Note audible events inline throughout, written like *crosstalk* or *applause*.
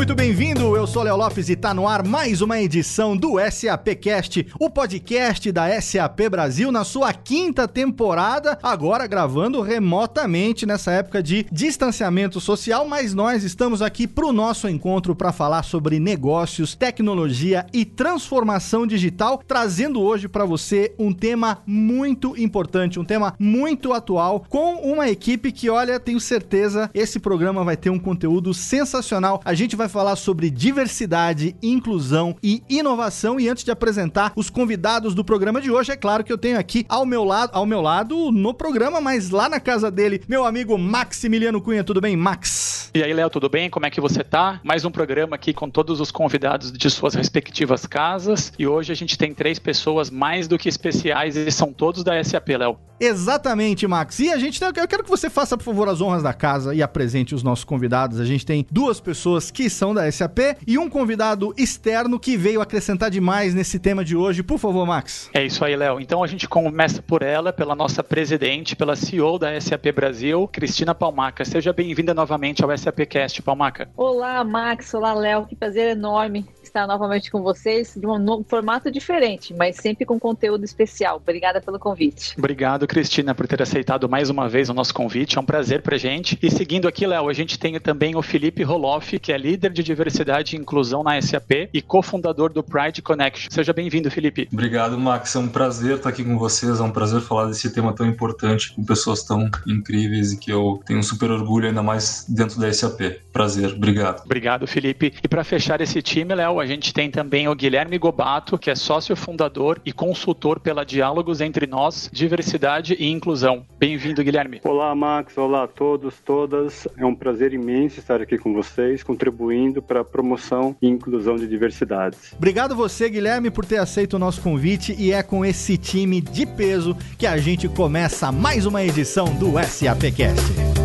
Muito bem-vindo, eu sou Léo Lopes e tá no ar mais uma edição do SAPcast, o podcast da SAP Brasil na sua quinta temporada, agora gravando remotamente nessa época de distanciamento social, mas nós estamos aqui pro nosso encontro para falar sobre negócios, tecnologia e transformação digital, trazendo hoje para você um tema muito importante, um tema muito atual, com uma equipe que, olha, tenho certeza, esse programa vai ter um conteúdo sensacional. A gente vai falar sobre diversidade, inclusão e inovação. E antes de apresentar os convidados do programa de hoje, é claro que eu tenho aqui ao meu lado, ao meu lado no programa, mas lá na casa dele, meu amigo Maximiliano Cunha. Tudo bem, Max? E aí, Léo, tudo bem? Como é que você tá? Mais um programa aqui com todos os convidados de suas respectivas casas. E hoje a gente tem três pessoas mais do que especiais e são todos da SAP, Léo. Exatamente, Max. E a gente, eu quero que você faça, por favor, as honras da casa e apresente os nossos convidados. A gente tem duas pessoas que são da SAP e um convidado externo que veio acrescentar demais nesse tema de hoje. Por favor, Max. É isso aí, Léo. Então a gente começa por ela, pela nossa presidente, pela CEO da SAP Brasil, Cristina Palmaca. Seja bem-vinda novamente ao SAPcast, Palmaca. Olá, Max. Olá, Léo. Que prazer enorme estar novamente com vocês de um formato diferente, mas sempre com conteúdo especial. Obrigada pelo convite. Obrigado, Cristina, por ter aceitado mais uma vez o nosso convite. É um prazer pra gente. E seguindo aqui, Léo, a gente tem também o Felipe Roloff, que é líder de diversidade e inclusão na SAP e cofundador do Pride Connection. Seja bem-vindo, Felipe. Obrigado, Max. É um prazer estar aqui com vocês. É um prazer falar desse tema tão importante com pessoas tão incríveis e que eu tenho um super orgulho, ainda mais dentro da SAP. Prazer. Obrigado. Obrigado, Felipe. E para fechar esse time, Léo, a gente tem também o Guilherme Gobato, que é sócio fundador e consultor pela Diálogos Entre Nós, Diversidade e Inclusão. Bem-vindo, Guilherme. Olá, Max. Olá a todos, todas. É um prazer imenso estar aqui com vocês, contribuindo para a promoção e inclusão de diversidades. Obrigado você, Guilherme, por ter aceito o nosso convite e é com esse time de peso que a gente começa mais uma edição do SAPcast.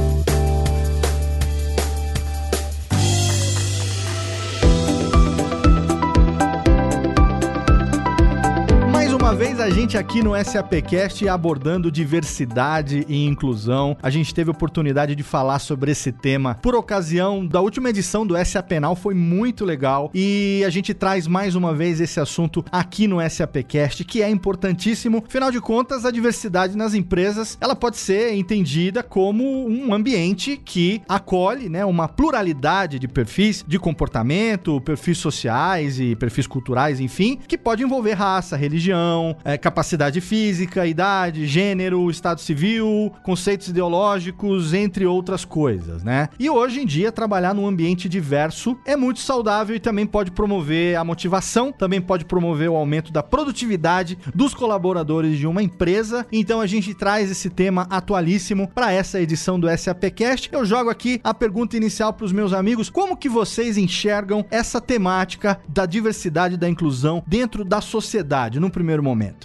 A gente aqui no SAPcast abordando diversidade e inclusão. A gente teve a oportunidade de falar sobre esse tema por ocasião da última edição do SAPenal, foi muito legal e a gente traz mais uma vez esse assunto aqui no SAPcast, que é importantíssimo. Afinal de contas, a diversidade nas empresas, ela pode ser entendida como um ambiente que acolhe, né, uma pluralidade de perfis de comportamento, perfis sociais e perfis culturais, enfim, que pode envolver raça, religião, é, capacidade física, idade, gênero, estado civil, conceitos ideológicos, entre outras coisas, né? E hoje em dia, trabalhar num ambiente diverso é muito saudável e também pode promover a motivação, também pode promover o aumento da produtividade dos colaboradores de uma empresa. Então a gente traz esse tema atualíssimo para essa edição do SAPcast. Eu jogo aqui a pergunta inicial para os meus amigos: como que vocês enxergam essa temática da diversidade e da inclusão dentro da sociedade, no primeiro momento?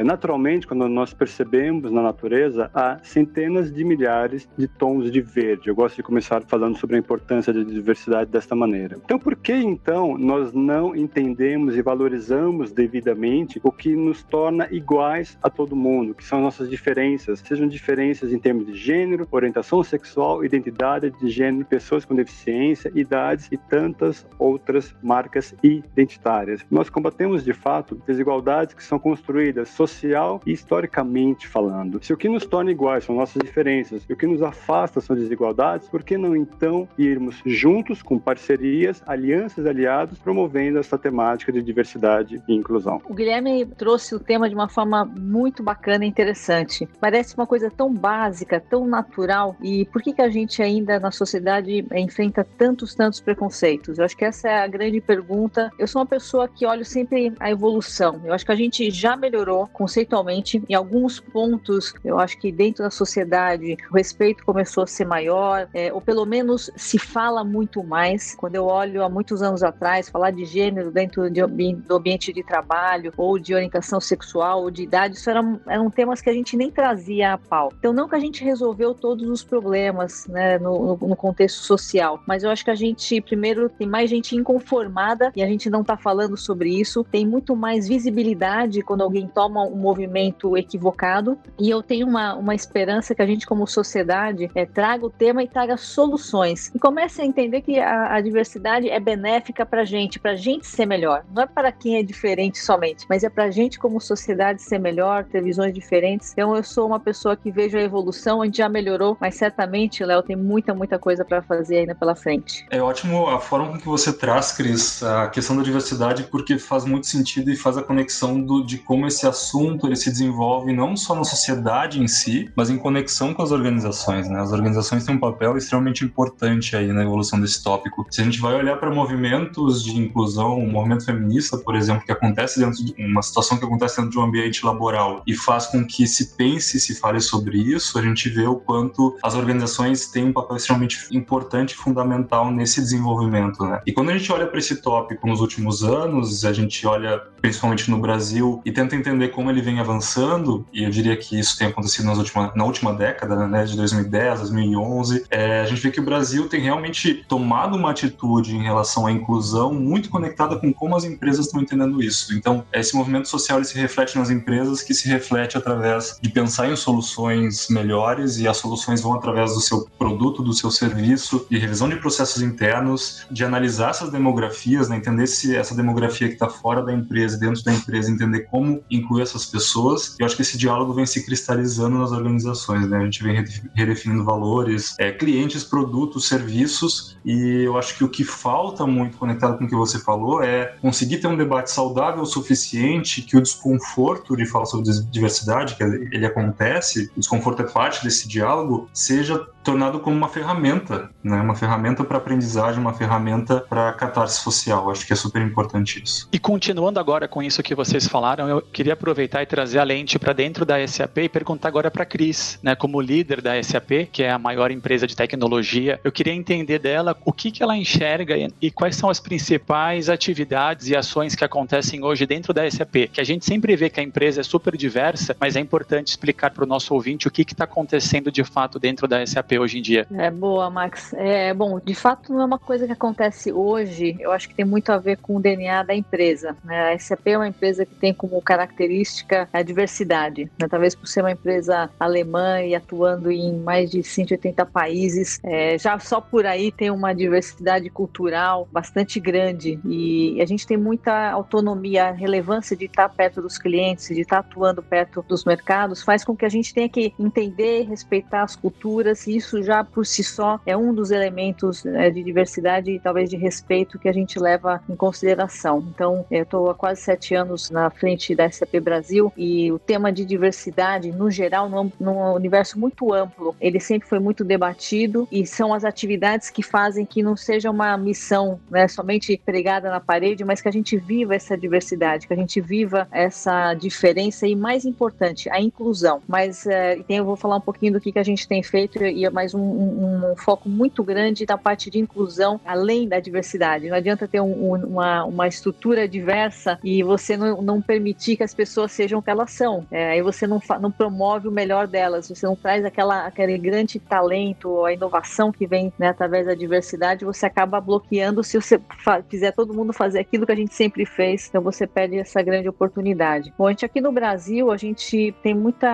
É, naturalmente, quando nós percebemos na natureza, há centenas de milhares de tons de verde. Eu gosto de começar falando sobre a importância da diversidade desta maneira. Então, por que então nós não entendemos e valorizamos devidamente o que nos torna iguais a todo mundo, que são nossas diferenças, sejam diferenças em termos de gênero, orientação sexual, identidade de gênero, pessoas com deficiência, idades e tantas outras marcas identitárias. Nós combatemos de fato desigualdades que são construídas social e historicamente falando. Se o que nos torna iguais são nossas diferenças e o que nos afasta são desigualdades, por que não então irmos juntos com parcerias, alianças, aliados, promovendo essa temática de diversidade e inclusão? O Guilherme trouxe o tema de uma forma muito bacana e interessante. Parece uma coisa tão básica, tão natural e por que que a gente ainda na sociedade enfrenta tantos, tantos preconceitos? Eu acho que essa é a grande pergunta. Eu sou uma pessoa que olho sempre a evolução. Eu acho que a gente já melhorou conceitualmente. Em alguns pontos, eu acho que dentro da sociedade o respeito começou a ser maior, é, ou pelo menos se fala muito mais. Quando eu olho há muitos anos atrás, falar de gênero dentro de, do ambiente de trabalho, ou de orientação sexual, ou de idade, isso eram, eram temas que a gente nem trazia a pau. Então, não que a gente resolveu todos os problemas né, no, no contexto social, mas eu acho que a gente, primeiro, tem mais gente inconformada e a gente não está falando sobre isso, tem muito mais visibilidade quando alguém toma um movimento equivocado, e eu tenho uma, uma esperança que a gente, como sociedade, é, traga o tema e traga soluções. E comece a entender que a, a diversidade é benéfica para a gente, para a gente ser melhor. Não é para quem é diferente somente, mas é para a gente, como sociedade, ser melhor, ter visões diferentes. Então, eu sou uma pessoa que vejo a evolução, a gente já melhorou, mas certamente, Léo, tem muita, muita coisa para fazer ainda pela frente. É ótimo a forma com que você traz, Cris, a questão da diversidade, porque faz muito sentido e faz a conexão do, de como esse assunto ele se desenvolve não só na sociedade em si, mas em conexão com as organizações. Né? As organizações têm um papel extremamente importante aí na evolução desse tópico. Se a gente vai olhar para movimentos de inclusão, o movimento feminista, por exemplo, que acontece dentro de uma situação que acontece dentro de um ambiente laboral e faz com que se pense e se fale sobre isso, a gente vê o quanto as organizações têm um papel extremamente importante e fundamental nesse desenvolvimento. Né? E quando a gente olha para esse tópico nos últimos anos, a gente olha principalmente no Brasil e tenta entender como ele vem avançando, e eu diria que isso tem acontecido nas última, na última década, né, de 2010, 2011, é, a gente vê que o Brasil tem realmente tomado uma atitude em relação à inclusão muito conectada com como as empresas estão entendendo isso. Então, esse movimento social se reflete nas empresas, que se reflete através de pensar em soluções melhores e as soluções vão através do seu produto, do seu serviço, de revisão de processos internos, de analisar essas demografias, né, entender se essa demografia que está fora da empresa dentro da empresa, entender como incluir essas pessoas. Eu acho que esse diálogo vem se cristalizando nas organizações, né? A gente vem redefinindo valores, é, clientes, produtos, serviços, e eu acho que o que falta muito conectado com o que você falou é conseguir ter um debate saudável o suficiente que o desconforto de falar sobre diversidade, que ele acontece, o desconforto é parte desse diálogo, seja tornado como uma ferramenta, né? Uma ferramenta para aprendizagem, uma ferramenta para catarse social. Acho que é super importante isso. E continuando agora com isso que vocês falaram, eu queria aproveitar e trazer a lente para dentro da SAP e perguntar agora para Cris, né? Como líder da SAP, que é a maior empresa de tecnologia, eu queria entender dela o que que ela enxerga e quais são as principais atividades e ações que acontecem hoje dentro da SAP. Que a gente sempre vê que a empresa é super diversa, mas é importante explicar para o nosso ouvinte o que está acontecendo de fato dentro da SAP hoje em dia. É boa, Max. É bom, de fato não é uma coisa que acontece hoje. Eu acho que tem muito a ver com o DNA da empresa. Né? A SAP é uma empresa que tem como característica a diversidade. Né? Talvez por ser uma empresa alemã e atuando em mais de 180 países, é, já só por aí tem uma diversidade cultural bastante grande e a gente tem muita autonomia, a relevância de estar perto dos clientes, de estar atuando perto dos mercados, faz com que a gente tenha que entender, respeitar as culturas e isso já por si só é um dos elementos né, de diversidade e talvez de respeito que a gente leva em consideração. Então, eu estou há quase sete anos na frente da SAP Brasil e o tema de diversidade, no geral, num, universo muito amplo, ele sempre foi muito debatido e são as atividades que fazem que não seja uma missão né, somente pregada na parede, mas que a gente viva essa diversidade, que a gente viva essa diferença e, mais importante, a inclusão. Mas é, eu vou falar um pouquinho do que, que a gente tem feito e mais um, um, um, foco muito grande na parte de inclusão, além da diversidade. Não adianta ter um, uma, uma estrutura diversa e você não, não permitir que as pessoas sejam o que elas são. É, aí você não, não promove o melhor delas, você não traz aquela, aquele grande talento, a inovação que vem né, através da diversidade, você acaba bloqueando se você fizer todo mundo fazer aquilo que a gente sempre fez, então você perde essa grande oportunidade. Bom, a gente aqui no Brasil, a gente tem muita,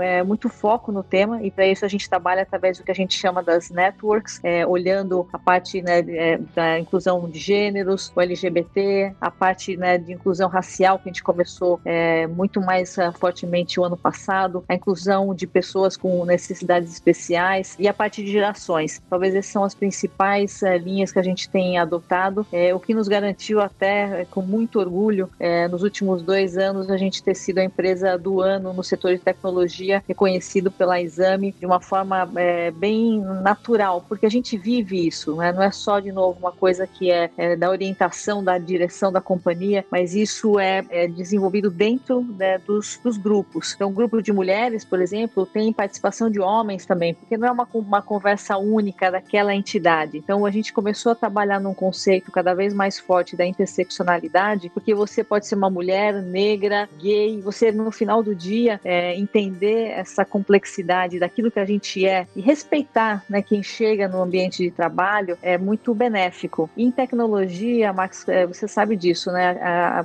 é, muito foco no tema e para isso a gente trabalha através do que a gente chama das networks, é, olhando a parte né, é, da inclusão de gêneros, o LGBT, a parte né, de inclusão racial que a gente começou é, muito mais uh, fortemente o ano passado, a inclusão de pessoas com necessidades especiais e a parte de gerações. Talvez essas são as principais uh, linhas que a gente tem adotado, é, o que nos garantiu até com muito orgulho nos últimos dois anos a gente ter sido a empresa do ano no setor de tecnologia reconhecido pela Exame de uma forma é, bem natural, porque a gente vive isso, né? não é só, de novo, uma coisa que é, é da orientação, da direção da companhia, mas isso é, é, desenvolvido dentro né, dos, dos grupos. Então, grupo de mulheres, por exemplo, tem participação de homens também, porque não é uma, uma conversa única daquela entidade. Então, a gente começou a trabalhar num conceito cada vez mais forte da interseccionalidade, porque você pode ser uma mulher negra, gay, você no final do dia é, entender essa complexidade daquilo que a gente é e respeitar né, quem chega no ambiente de trabalho é muito benéfico. Em tecnologia, Max, é, você sabe disso, né?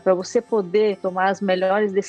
Para você poder tomar as melhores decisões,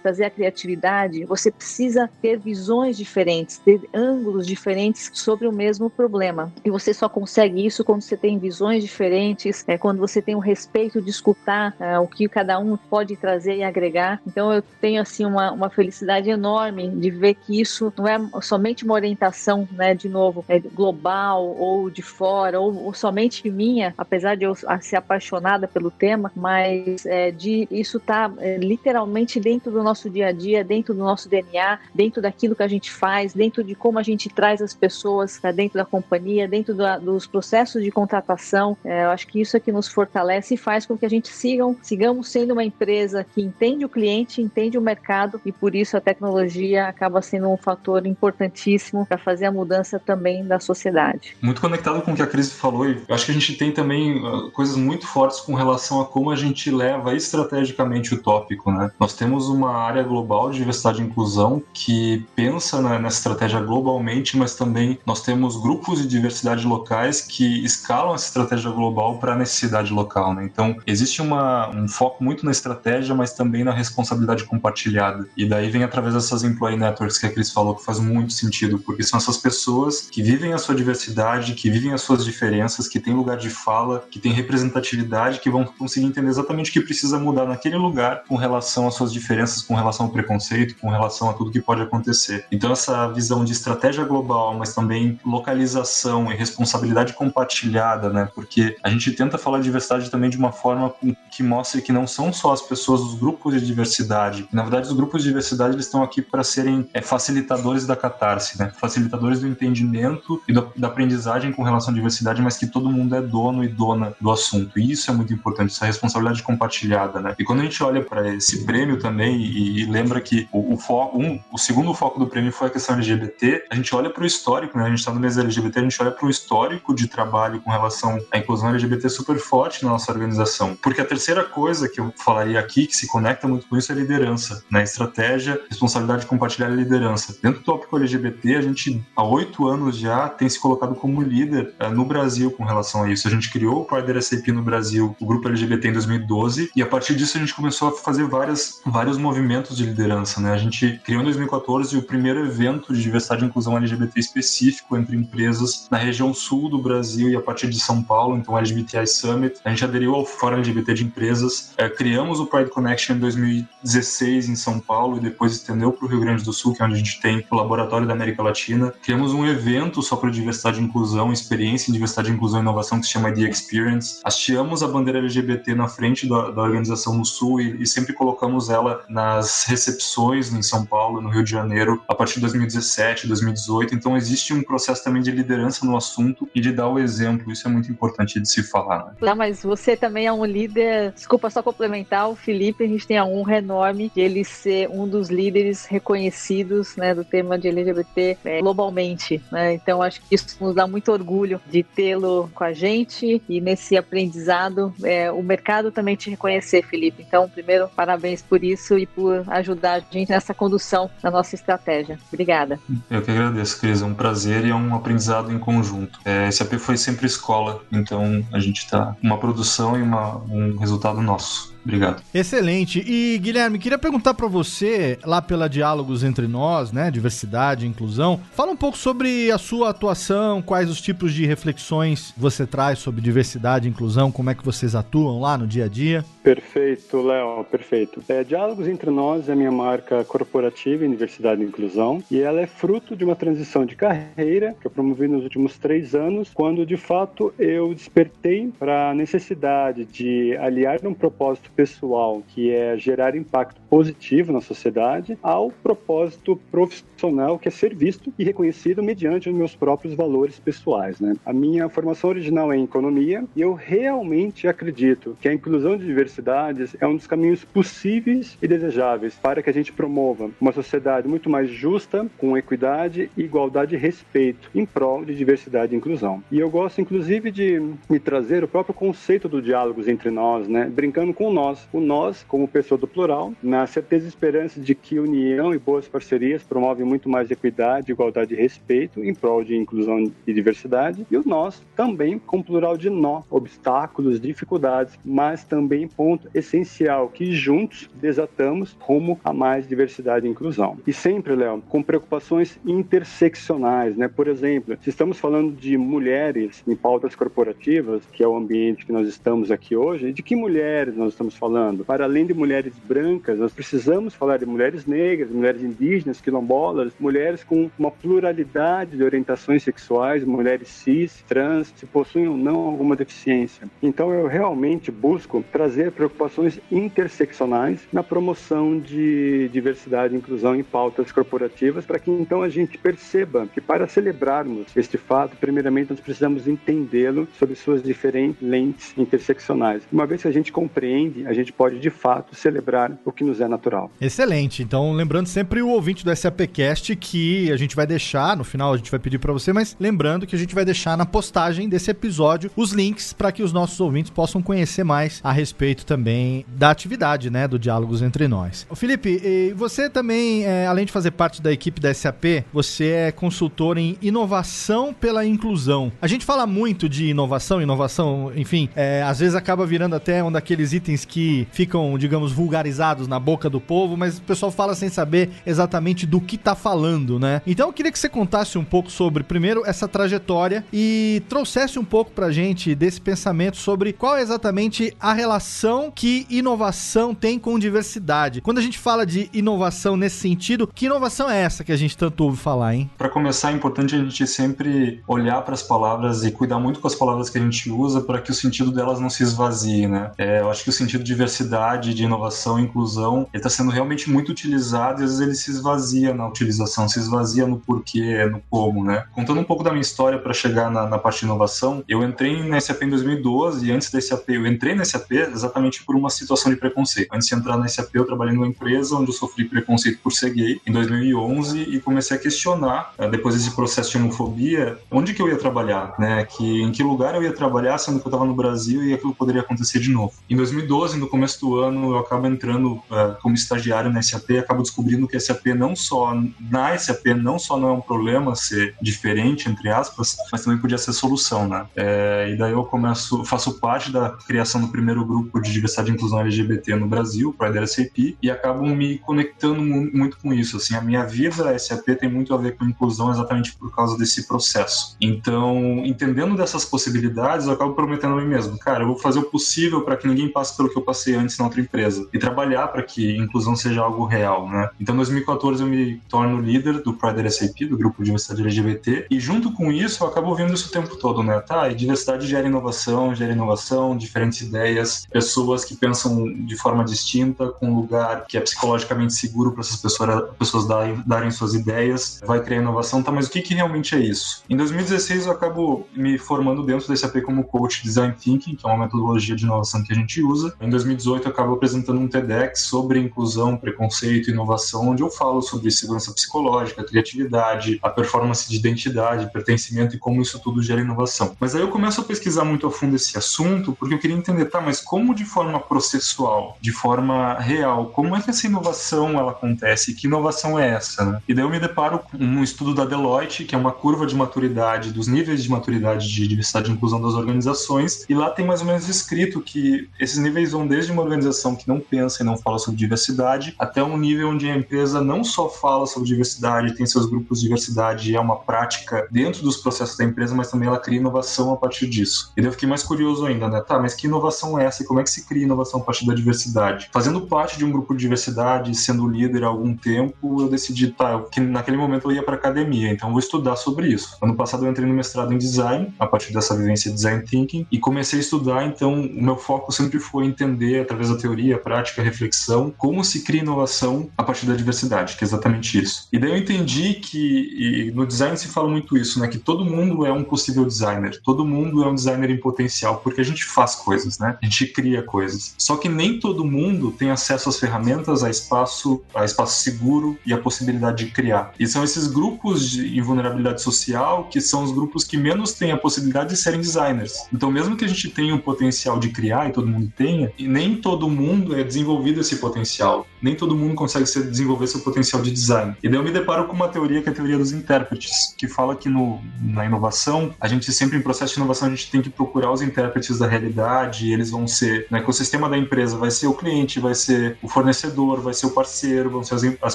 trazer a criatividade, você precisa ter visões diferentes, ter ângulos diferentes sobre o mesmo problema. E você só consegue isso quando você tem visões diferentes, é, quando você tem o respeito de escutar é, o que cada um pode trazer e agregar. Então eu tenho assim uma, uma felicidade enorme de ver que isso não é somente uma orientação, né, de novo, é global ou de fora ou, ou somente minha, apesar de eu ser apaixonada pelo tema, mas é, de isso tá é, literalmente dentro do nosso dia a dia, dentro do nosso DNA, dentro daquilo que a gente faz, dentro de como a gente traz as pessoas para dentro da companhia, dentro do, dos processos de contratação. É, eu acho que isso é que nos fortalece e faz com que a gente sigam, sigamos sendo uma empresa que entende o cliente, entende o mercado e por isso a tecnologia acaba sendo um fator importantíssimo para fazer a mudança também da sociedade. Muito conectado com o que a Cris falou, e acho que a gente tem também uh, coisas muito fortes com relação a como a gente leva estrategicamente o tópico, né? Nós temos uma área global de diversidade e inclusão que pensa nessa estratégia globalmente, mas também nós temos grupos de diversidade locais que escalam essa estratégia global para a necessidade local, né? Então, existe uma, um foco muito na estratégia, mas também na responsabilidade compartilhada. E daí vem através dessas employee networks que a Cris falou, que faz muito sentido, porque são essas pessoas que vivem a sua diversidade, que vivem as suas diferenças, que têm lugar de fala, que têm representatividade, que vão conseguir entender exatamente o que precisa mudar naquele lugar com relação às suas diferenças, com relação ao preconceito, com relação a tudo que pode acontecer. Então, essa visão de estratégia global, mas também localização e responsabilidade compartilhada, né? Porque a gente tenta falar de diversidade também de uma forma que mostre que não são só as pessoas dos grupos de diversidade. Na verdade, os grupos de diversidade eles estão aqui para serem é, facilitadores da catarse, né? Facilitadores do entendimento e do, da aprendizagem com relação à diversidade, mas que todo mundo é dono e dona do assunto. E isso é muito importante, essa responsabilidade compartilhada, né? E quando a gente olha para esse prêmio também e, e lembra que o, o foco, um, o segundo foco do prêmio foi a questão LGBT, a gente olha para o histórico, né? A gente está no mês LGBT, a gente olha para o histórico de trabalho com relação à inclusão LGBT super forte na nossa organização. Porque a terceira coisa que eu falaria aqui, que se conecta muito com isso, é liderança, né? Estratégia, responsabilidade compartilhada e liderança. Dentro do tópico LGBT, a gente há oito anos já tem se colocado como líder uh, no Brasil com relação a isso. A gente criou o Partner SAP no Brasil, o grupo LGBT em 2012, e a partir disso a gente começou a fazer várias, vários movimentos de liderança, né? A gente criou em 2014 o primeiro evento de diversidade e inclusão LGBT específico entre empresas na região sul do Brasil e a partir de São Paulo, então LGBTI Summit. A gente aderiu ao Fórum LGBT de Empresas, é, criamos o Pride Connection em 2016 em São Paulo e depois estendeu para o Rio Grande do Sul, que é onde a gente tem o Laboratório da América Latina. Criamos um evento só para diversidade e inclusão, experiência em diversidade, inclusão e inovação que se chama The Experience. Hasteamos a bandeira LGBT na frente da, da organização no Sul e, e sempre colocamos ela nas recepções em São Paulo, no Rio de Janeiro, a partir de 2017, 2018. Então existe um processo também de liderança no assunto e de dar o exemplo. Isso é muito importante de se falar. Né? Mas você também é um líder. Desculpa só complementar o Felipe. A gente tem a honra enorme de ele ser um dos líderes reconhecidos né, do tema de LGBT é, globalmente. Né? Então acho que isso nos dá muito orgulho de tê-lo com a gente e nesse aprendizado é, o mercado também te reconhecer, Felipe. Então, primeiro, parabéns por isso e por ajudar a gente nessa condução da nossa estratégia. Obrigada. Eu que agradeço, Cris. É um prazer e é um aprendizado em conjunto. É, SAP foi sempre escola, então a gente está uma produção e uma, um resultado nosso. Obrigado. Excelente. E Guilherme, queria perguntar para você, lá pela Diálogos Entre Nós, né, diversidade e inclusão, fala um pouco sobre a sua atuação, quais os tipos de reflexões você traz sobre diversidade e inclusão, como é que vocês atuam lá no dia a dia. Perfeito, Léo, perfeito. É, Diálogos Entre Nós é a minha marca corporativa em diversidade e inclusão e ela é fruto de uma transição de carreira que eu promovi nos últimos três anos, quando de fato eu despertei para a necessidade de aliar um propósito pessoal, que é gerar impacto positivo na sociedade, ao propósito profissional, que é ser visto e reconhecido mediante os meus próprios valores pessoais. Né? A minha formação original é em economia e eu realmente acredito que a inclusão de diversidades é um dos caminhos possíveis e desejáveis para que a gente promova uma sociedade muito mais justa, com equidade, igualdade e respeito em prol de diversidade e inclusão. E eu gosto, inclusive, de me trazer o próprio conceito do diálogos entre nós, né? brincando com o nós. O nós, como pessoa do plural, na certeza e esperança de que união e boas parcerias promovem muito mais equidade, igualdade e respeito em prol de inclusão e diversidade. E o nós também com plural de nó, obstáculos, dificuldades, mas também ponto essencial que juntos desatamos rumo a mais diversidade e inclusão. E sempre, Léo, com preocupações interseccionais, né? Por exemplo, se estamos falando de mulheres em pautas corporativas, que é o ambiente que nós estamos aqui hoje, de que mulheres nós estamos falando? Para além de mulheres brancas, nós precisamos falar de mulheres negras, mulheres indígenas, quilombolas, mulheres com uma pluralidade de orientações sexuais, mulheres cis, trans, se possuem ou não alguma deficiência. Então eu realmente busco trazer preocupações interseccionais na promoção de diversidade inclusão em pautas corporativas, para que então a gente perceba que para celebrarmos este fato, primeiramente nós precisamos entendê-lo sob suas diferentes lentes interseccionais. Uma vez que a gente compreende, a gente pode de fato celebrar o que nos é natural. Excelente. Então, lembrando sempre o ouvinte do SAPcast que a gente vai deixar, no final a gente vai pedir para você, mas lembrando que a gente vai deixar na postagem desse episódio os links para que os nossos ouvintes possam conhecer mais a respeito também da atividade, né, do Diálogos Entre Nós. Felipe, você também, é, além de fazer parte da equipe da SAP, você é consultor em inovação pela inclusão. A gente fala muito de inovação, inovação, enfim, é, às vezes acaba virando até um daqueles itens que ficam, digamos, vulgarizados na boca do povo, mas o pessoal fala sem saber exatamente do que tá falando, né? Então eu queria que você contasse um pouco sobre, primeiro, essa trajetória e trouxesse um pouco pra gente desse pensamento sobre qual é exatamente a relação que inovação tem com diversidade. Quando a gente fala de inovação nesse sentido, que inovação é essa que a gente tanto ouve falar, hein? Para começar, é importante a gente sempre olhar para as palavras e cuidar muito com as palavras que a gente usa para que o sentido delas não se esvazie, né? É, eu acho que o sentido de diversidade, de inovação inclusão, ele está sendo realmente muito utilizado e às vezes ele se esvazia na utilização, se esvazia no porquê, no como, né? Contando um pouco da minha história para chegar na, na, parte de inovação, eu entrei na SAP em 2012 e antes da SAP, eu entrei na SAP exatamente por uma situação de preconceito. Antes de entrar na SAP, eu trabalhei numa empresa onde eu sofri preconceito por ser gay em 2011 e comecei a questionar, eh, depois desse processo de homofobia, onde que eu ia trabalhar, né? Que, em que lugar eu ia trabalhar, sendo que eu estava no Brasil e aquilo poderia acontecer de novo. Em 2012, no começo do ano, eu acabo entrando uh, como estagiário na SAP e acabo descobrindo que a SAP não só, na SAP, não só não é um problema ser diferente, entre aspas, mas também podia ser solução, né? É, e daí eu começo, faço parte da criação do primeiro grupo de diversidade e inclusão LGBT no Brasil, Pride SAP, e acabo me conectando muito com isso, assim, a minha vida SAP tem muito a ver com inclusão exatamente por causa desse processo. Então, entendendo dessas possibilidades, eu acabo prometendo a mim mesmo, cara, eu vou fazer o possível para que ninguém passe pelo que eu passei antes na outra empresa e trabalhar para que inclusão seja algo real, né? Então, em 2014 eu me torno líder do Pride SAP, do grupo de diversidade LGBT, e junto com isso eu acabo vendo isso o tempo todo, né? Tá, e diversidade gera inovação, gera inovação, diferentes ideias, pessoas que pensam de forma distinta, com um lugar que é psicologicamente seguro para essas pessoas, pessoas darem, darem suas ideias, vai criar inovação, tá? Mas o que, que realmente é isso? Em 2016 eu acabo me formando dentro da SAP como coach Design Thinking, que é uma metodologia de inovação que a gente usa. Em 2018 eu acabo apresentando um TEDx sobre inclusão, preconceito e inovação, onde eu falo sobre segurança psicológica, criatividade, a performance de identidade, pertencimento e como isso tudo gera inovação. Mas aí eu começo a pesquisar muito a fundo esse assunto, porque eu queria entender, tá, mas como de forma processual, de forma real, como é que essa inovação ela acontece? Que inovação é essa, né? E daí eu me deparo com um estudo da Deloitte, que é uma curva de maturidade, dos níveis de maturidade de diversidade e inclusão das organizações, e lá tem mais ou menos escrito que esses níveis vão desde uma organização que não pensa e não fala sobre diversidade, até um nível onde a empresa não só fala sobre diversidade, tem seus grupos de diversidade, é uma prática dentro dos processos da empresa, mas também ela cria inovação a partir disso. E daí eu fiquei mais curioso ainda, né? Tá, mas que inovação é essa e como é que se cria inovação a partir da diversidade? Fazendo parte de um grupo de diversidade, sendo líder há algum tempo, eu decidi, tá, que naquele momento eu ia para academia, então vou estudar sobre isso. Ano passado eu entrei no mestrado em design, a partir dessa vivência de design thinking, e comecei a estudar, então o meu foco sempre foi em entender através da teoria, prática, reflexão, como se cria inovação a partir da diversidade, que é exatamente isso. E daí eu entendi que no design se fala muito isso, né, que todo mundo é um possível designer, todo mundo é um designer em potencial, porque a gente faz coisas, né? A gente cria coisas. Só que nem todo mundo tem acesso às ferramentas, a espaço, a espaço seguro e a possibilidade de criar. E são esses grupos de invulnerabilidade social que são os grupos que menos têm a possibilidade de serem designers. Então, mesmo que a gente tenha um potencial de criar e todo mundo tenha, e nem todo mundo é desenvolvido esse potencial. Nem todo mundo consegue desenvolver seu potencial de design. E daí eu me deparo com uma teoria que é a teoria dos intérpretes, que fala que no, na inovação, a gente sempre em processo de inovação a gente tem que procurar os intérpretes da realidade, eles vão ser no ecossistema da empresa, vai ser o cliente, vai ser o fornecedor, vai ser o parceiro, vão ser as, as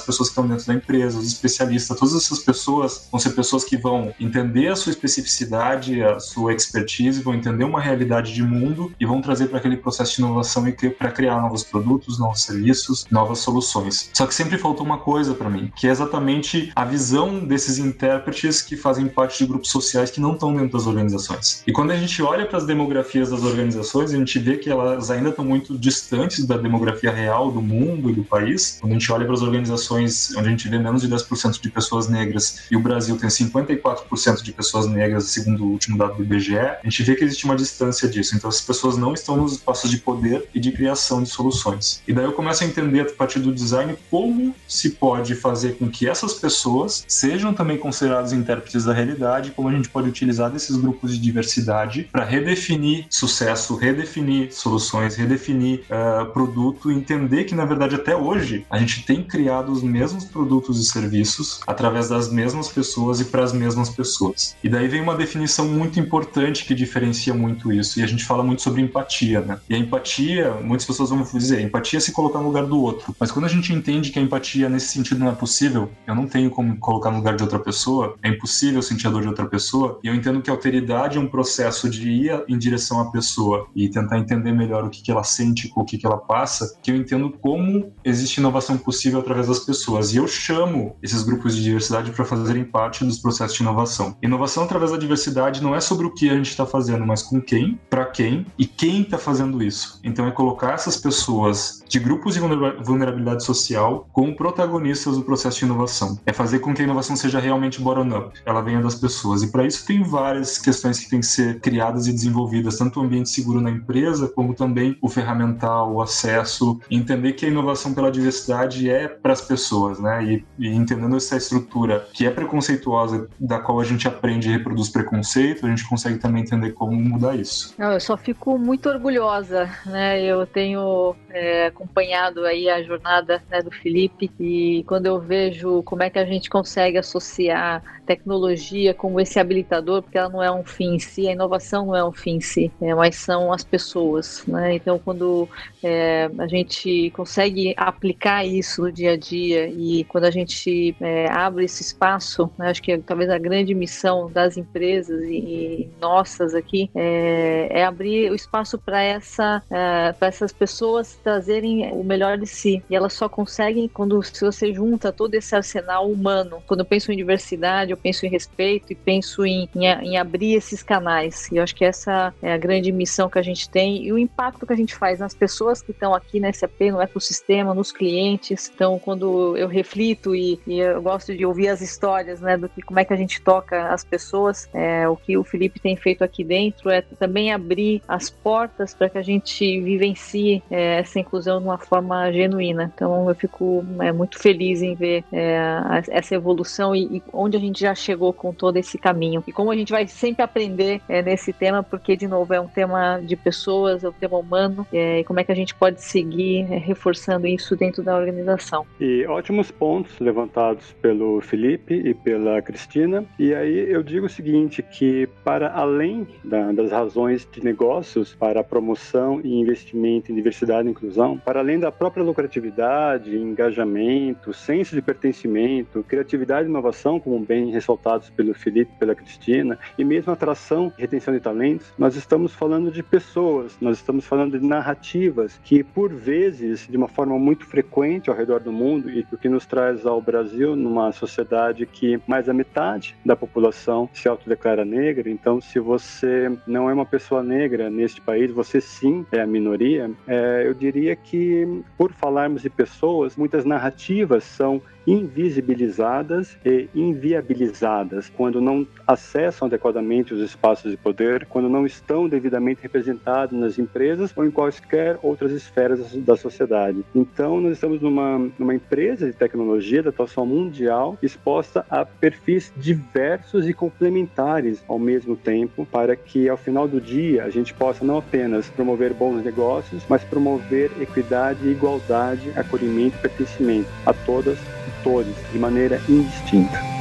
pessoas que estão dentro da empresa, os especialistas, todas essas pessoas vão ser pessoas que vão entender a sua especificidade, a sua expertise, vão entender uma realidade de mundo e vão trazer para aquele processo de inovação e para criar novos produtos, novos serviços, novas soluções. Só que sempre faltou uma coisa para mim, que é exatamente a visão desses intérpretes que fazem parte de grupos sociais que não estão dentro das organizações. E quando a gente olha para as demografias das organizações, a gente vê que elas ainda estão muito distantes da demografia real do mundo e do país. Quando a gente olha para as organizações onde a gente vê menos de 10% de pessoas negras e o Brasil tem 54% de pessoas negras, segundo o último dado do IBGE, a gente vê que existe uma distância disso. Então, as pessoas não estão nos espaços de poder e de criação de soluções. E daí eu começo a entender, a partir do design, como se pode fazer com que essas pessoas sejam também consideradas intérpretes da realidade, como a gente pode utilizar desses grupos de diversidade para redefinir sucesso, redefinir soluções, redefinir uh, produto, entender que, na verdade, até hoje, a gente tem criado os mesmos produtos e serviços através das mesmas pessoas e para as mesmas pessoas. E daí vem uma definição muito importante que diferencia muito isso. E a gente fala muito sobre empatia, né? E a empatia, muitas pessoas vão dizer, empatia é se colocar no lugar do outro. Mas quando a gente entende que a empatia nesse sentido não é possível, eu não tenho como colocar no lugar de outra pessoa, é impossível sentir a dor de outra pessoa, e eu entendo que a alteridade é um processo de ir em direção à pessoa e tentar entender melhor o que, que ela sente, o que, que ela passa, que eu entendo como existe inovação possível através das pessoas. E eu chamo esses grupos de diversidade para fazerem parte dos processos de inovação. Inovação através da diversidade não é sobre o que a gente está fazendo, mas com quem, para quem e quem está fazendo isso. Então é colocar essas pessoas de grupos de vulnerabilidade social como protagonistas do processo de inovação. É fazer com que a inovação seja realmente bottom-up, ela venha das pessoas. E para isso tem várias questões que têm que ser criadas e desenvolvidas, tanto o ambiente seguro na empresa, como também o ferramental, o acesso, entender que a inovação pela diversidade é para as pessoas, né? E, e entendendo essa estrutura que é preconceituosa, da qual a gente aprende e reproduz preconceito, a gente consegue também entender como mudar isso. Não, eu só fico muito orgulhosa, né? Eu tenho é, acompanhado aí a jornada né, do Felipe e quando eu vejo como é que a gente consegue associar tecnologia como esse habilitador, porque ela não é um fim em si, a inovação não é um fim em si, é, mas são as pessoas, né? Então, quando é, a gente consegue aplicar isso no dia a dia e quando a gente é, abre esse espaço, né, acho que talvez a grande missão das empresas e, e nossas aqui é, é, abrir o espaço para essa, é, para essas pessoas trazerem o melhor de si. E elas só conseguem quando se você junta todo esse arsenal humano. Quando eu penso em diversidade, penso em respeito e penso em, em, em, abrir esses canais. E eu acho que essa é a grande missão que a gente tem e o impacto que a gente faz nas pessoas que estão aqui na SAP, no ecossistema, nos clientes. Então, quando eu reflito e, e eu gosto de ouvir as histórias, né, do que como é que a gente toca as pessoas, é, o que o Felipe tem feito aqui dentro é também abrir as portas para que a gente vivencie é, essa inclusão de uma forma genuína. Então, eu fico é, muito feliz em ver é, essa evolução e, e onde a gente já chegou com todo esse caminho. E como a gente vai sempre aprender é, nesse tema, porque, de novo, é um tema de pessoas, é um tema humano, é, e como é que a gente pode seguir reforçando isso dentro da organização. E ótimos pontos levantados pelo Felipe e pela Cristina. E aí eu digo o seguinte, que para além da, das razões de negócios para a promoção e investimento em diversidade e inclusão, para além da própria lucratividade, engajamento, senso de pertencimento, criatividade e inovação como bem ressaltados pelo Felipe, pela Cristina, e mesmo atração e retenção de talentos, nós estamos falando de pessoas, nós estamos falando de narrativas que, por vezes, de uma forma muito frequente ao redor do mundo, e o que nos traz ao Brasil, numa sociedade que mais da metade da população se autodeclara negra, então, se você não é uma pessoa negra neste país, você sim é a minoria, é, eu diria que, por falarmos de pessoas, muitas narrativas são invisibilizadas e inviabilizadas quando não acessam adequadamente os espaços de poder, quando não estão devidamente representados nas empresas ou em quaisquer outras esferas da sociedade. Então, nós estamos numa, numa empresa de tecnologia de atuação mundial exposta a perfis diversos e complementares ao mesmo tempo, para que ao final do dia a gente possa não apenas promover bons negócios, mas promover equidade, igualdade, acolhimento e pertencimento a todas todos de maneira indistinta.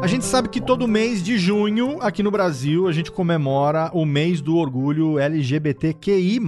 A gente sabe que todo mês de junho, aqui no Brasil, a gente comemora o mês do orgulho LGBTQI.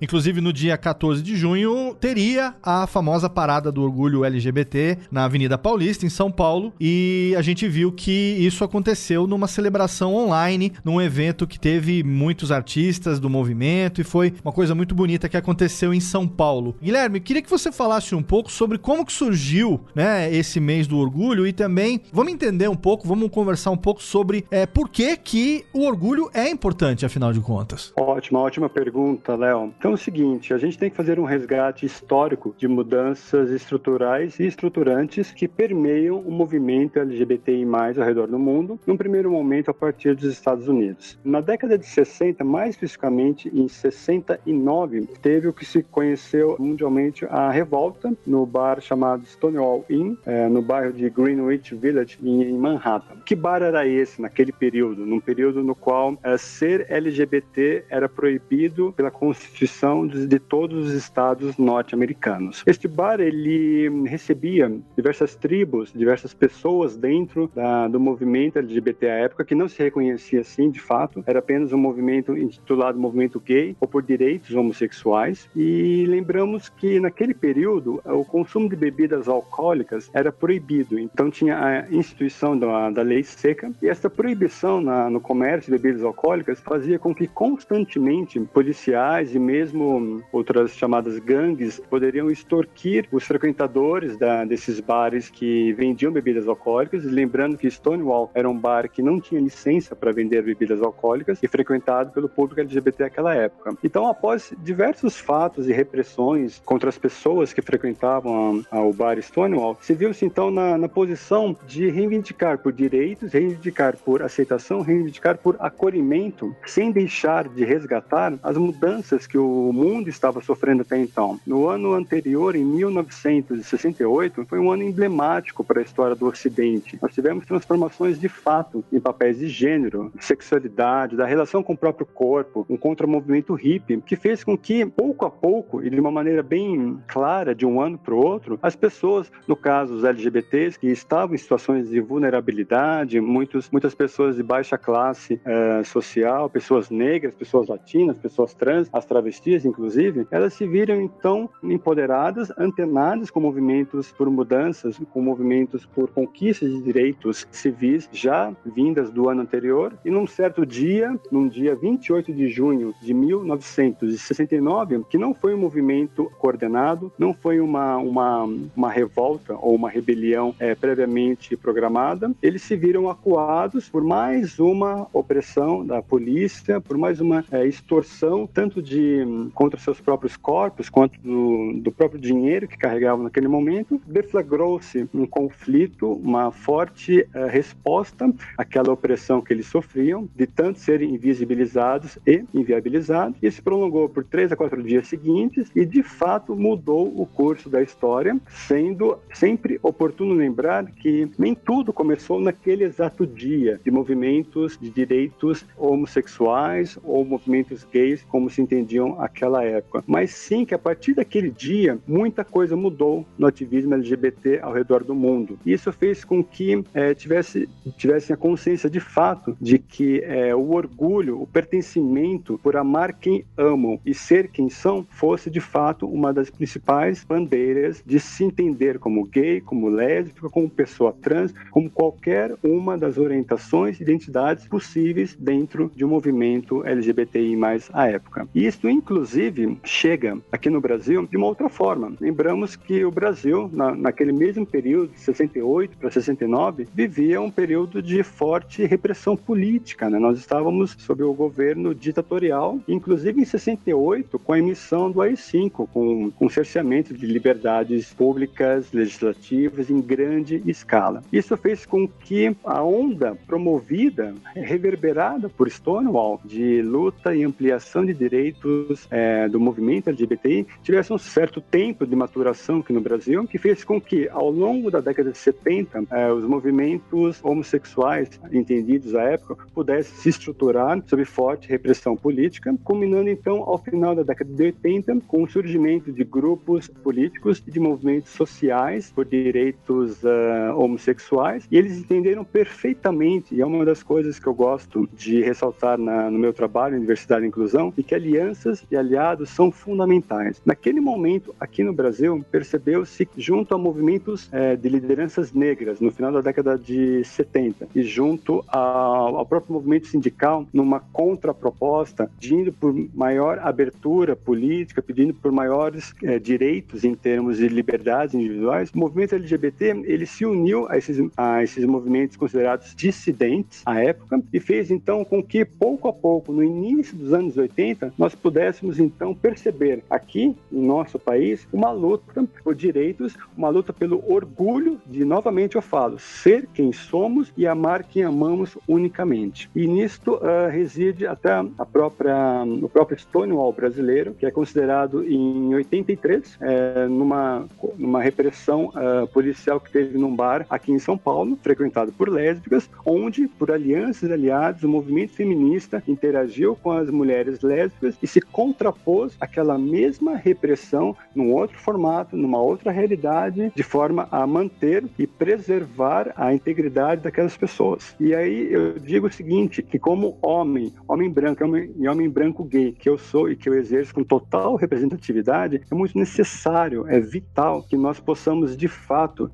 Inclusive, no dia 14 de junho, teria a famosa parada do orgulho LGBT na Avenida Paulista, em São Paulo. E a gente viu que isso aconteceu numa celebração online, num evento que teve muitos artistas do movimento e foi uma coisa muito bonita que aconteceu em São Paulo. Guilherme, queria que você falasse um pouco sobre como que surgiu né, esse mês do orgulho e também vamos entender um pouco pouco, vamos conversar um pouco sobre é, por que, que o orgulho é importante, afinal de contas. Ótima, ótima pergunta, Léo. Então é o seguinte, a gente tem que fazer um resgate histórico de mudanças estruturais e estruturantes que permeiam o movimento LGBTI+, ao redor do mundo, num primeiro momento a partir dos Estados Unidos. Na década de 60, mais especificamente em 69, teve o que se conheceu mundialmente a revolta no bar chamado Stonewall Inn, é, no bairro de Greenwich Village, em Manhattan, Manhattan. Que bar era esse naquele período? Num período no qual uh, ser LGBT era proibido pela Constituição de, de todos os estados norte-americanos. Este bar ele recebia diversas tribos, diversas pessoas dentro da, do movimento LGBT à época que não se reconhecia assim de fato, era apenas um movimento intitulado Movimento Gay ou por direitos homossexuais. E lembramos que naquele período o consumo de bebidas alcoólicas era proibido. Então tinha a instituição da da lei seca, e essa proibição na, no comércio de bebidas alcoólicas fazia com que constantemente policiais e mesmo outras chamadas gangues poderiam extorquir os frequentadores da, desses bares que vendiam bebidas alcoólicas, lembrando que Stonewall era um bar que não tinha licença para vender bebidas alcoólicas e frequentado pelo público LGBT naquela época. Então, após diversos fatos e repressões contra as pessoas que frequentavam a, a, o bar Stonewall, se viu-se então na, na posição de reivindicar por direitos, reivindicar por aceitação, reivindicar por acolhimento, sem deixar de resgatar as mudanças que o mundo estava sofrendo até então. No ano anterior, em 1968, foi um ano emblemático para a história do Ocidente. Nós tivemos transformações de fato em papéis de gênero, de sexualidade, da relação com o próprio corpo, um contra-movimento hippie, que fez com que, pouco a pouco, e de uma maneira bem clara, de um ano para o outro, as pessoas, no caso os LGBTs, que estavam em situações de vulnerabilidade, vulnerabilidade, muitos, muitas pessoas de baixa classe é, social, pessoas negras, pessoas latinas, pessoas trans, as travestis, inclusive, elas se viram então empoderadas, antenadas com movimentos por mudanças, com movimentos por conquistas de direitos civis já vindas do ano anterior. E num certo dia, num dia 28 de junho de 1969, que não foi um movimento coordenado, não foi uma, uma, uma revolta ou uma rebelião é, previamente programada, eles se viram acuados por mais uma opressão da polícia, por mais uma é, extorsão, tanto de contra seus próprios corpos, quanto do, do próprio dinheiro que carregavam naquele momento. Deflagrou-se um conflito, uma forte é, resposta àquela opressão que eles sofriam, de tanto serem invisibilizados e inviabilizados, e se prolongou por três a quatro dias seguintes e, de fato, mudou o curso da história, sendo sempre oportuno lembrar que nem tudo começou começou naquele exato dia de movimentos de direitos homossexuais ou movimentos gays, como se entendiam naquela época. Mas sim que a partir daquele dia, muita coisa mudou no ativismo LGBT ao redor do mundo. Isso fez com que é, tivesse, tivessem a consciência de fato de que é, o orgulho, o pertencimento por amar quem amam e ser quem são, fosse de fato uma das principais bandeiras de se entender como gay, como lésbica, como pessoa trans, como qualquer qualquer uma das orientações e identidades possíveis dentro de um movimento LGBTI+, à época. E isso, inclusive, chega aqui no Brasil de uma outra forma. Lembramos que o Brasil, na, naquele mesmo período, de 68 para 69, vivia um período de forte repressão política. Né? Nós estávamos sob o governo ditatorial, inclusive em 68, com a emissão do AI-5, com, com cerceamento de liberdades públicas, legislativas em grande escala. Isso fez com que a onda promovida, reverberada por Stonewall, de luta e ampliação de direitos é, do movimento LGBTI, tivesse um certo tempo de maturação aqui no Brasil, que fez com que, ao longo da década de 70, é, os movimentos homossexuais, entendidos à época, pudessem se estruturar sob forte repressão política, culminando então ao final da década de 80 com o surgimento de grupos políticos e de movimentos sociais por direitos uh, homossexuais, e eles entenderam perfeitamente, e é uma das coisas que eu gosto de ressaltar na, no meu trabalho em diversidade e inclusão, e que alianças e aliados são fundamentais. Naquele momento, aqui no Brasil, percebeu-se junto a movimentos eh, de lideranças negras no final da década de 70 e junto ao, ao próprio movimento sindical, numa contraproposta, pedindo por maior abertura política, pedindo por maiores eh, direitos em termos de liberdades individuais, o movimento LGBT ele se uniu a esses, a esses movimentos considerados dissidentes à época e fez então com que pouco a pouco, no início dos anos 80, nós pudéssemos então perceber aqui no nosso país uma luta por direitos, uma luta pelo orgulho de novamente eu falo ser quem somos e amar quem amamos unicamente. E nisto uh, reside até a própria o próprio Stonewall brasileiro, que é considerado em 83 é, numa numa repressão uh, policial que teve num bar aqui em São Paulo, frequentado por lésbicas, onde por alianças e aliados o movimento feminista interagiu com as mulheres lésbicas e se contrapôs àquela mesma repressão num outro formato, numa outra realidade, de forma a manter e preservar a integridade daquelas pessoas. E aí eu digo o seguinte, que como homem, homem branco homem, e homem branco gay, que eu sou e que eu exerço com total representatividade, é muito necessário, é vital que nós possamos de fato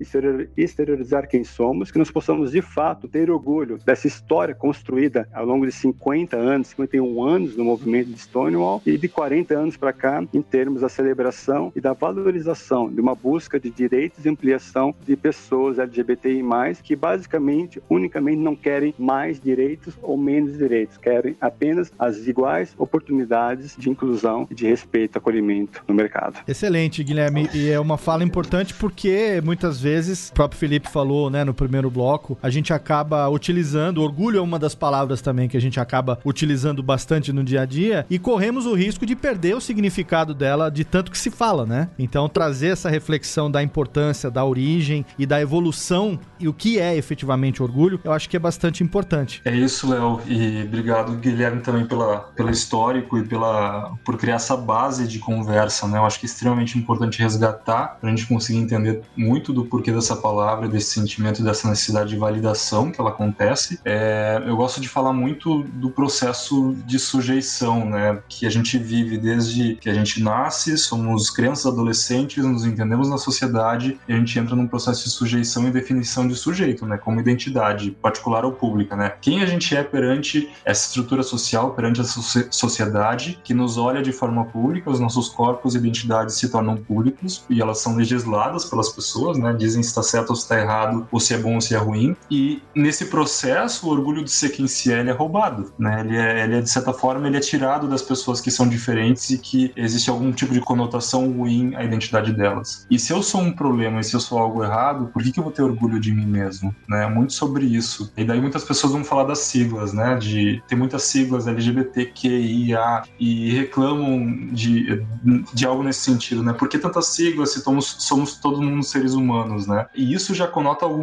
exteriorizar quem somos, que nós possamos de fato ter orgulho dessa história construída ao longo de 50 anos, 51 anos no movimento de Stonewall e de 40 anos para cá em termos da celebração e da valorização de uma busca de direitos e ampliação de pessoas LGBTI+, que basicamente, unicamente não querem mais direitos ou menos direitos, querem apenas as iguais oportunidades de inclusão e de respeito acolhimento no mercado. Excelente, Guilherme, e é uma fala importante porque muitas vezes, o próprio Felipe falou, né, no primeiro bloco, a gente acaba utilizando, orgulho é uma das palavras também que a gente acaba utilizando bastante no dia a dia e corremos o risco de perder o significado dela de tanto que se fala, né? Então trazer essa reflexão da importância da origem e da evolução e o que é efetivamente orgulho, eu acho que é bastante importante. É isso, Léo, e obrigado Guilherme também pela pelo histórico e pela por criar essa base de conversa, né? Eu acho que é extremamente importante resgatar para a gente conseguir entender muito do porquê dessa palavra, desse sentimento, dessa necessidade de validação que ela acontece. É, eu gosto de falar muito do processo de sujeição, né? Que a gente vive desde que a gente nasce, somos crianças, adolescentes, nos entendemos na sociedade e a gente entra num processo de sujeição e definição de sujeito, né? Como identidade particular ou pública, né? Quem a gente é perante essa estrutura social, perante essa sociedade que nos olha de forma pública, os nossos corpos e identidades se tornam públicos e elas são legisladas pelas pessoas, né? Dizem se está certo ou se está errado, ou se é bom ou se é ruim. E nesse processo, o orgulho de ser quem se é, é roubado, né? Ele é, ele é, de certa forma, ele é tirado das pessoas que são diferentes e que existe algum tipo de conotação ruim à identidade delas. E se eu sou um problema e se eu sou algo errado, por que, que eu vou ter orgulho de mim mesmo? Né? Muito sobre isso. E daí muitas pessoas vão falar das siglas, né? De tem muitas siglas LGBTQIA e reclamam de, de algo nesse sentido, né? Por que tantas siglas se somos, somos todo mundo seres humanos, né? E isso já conota algo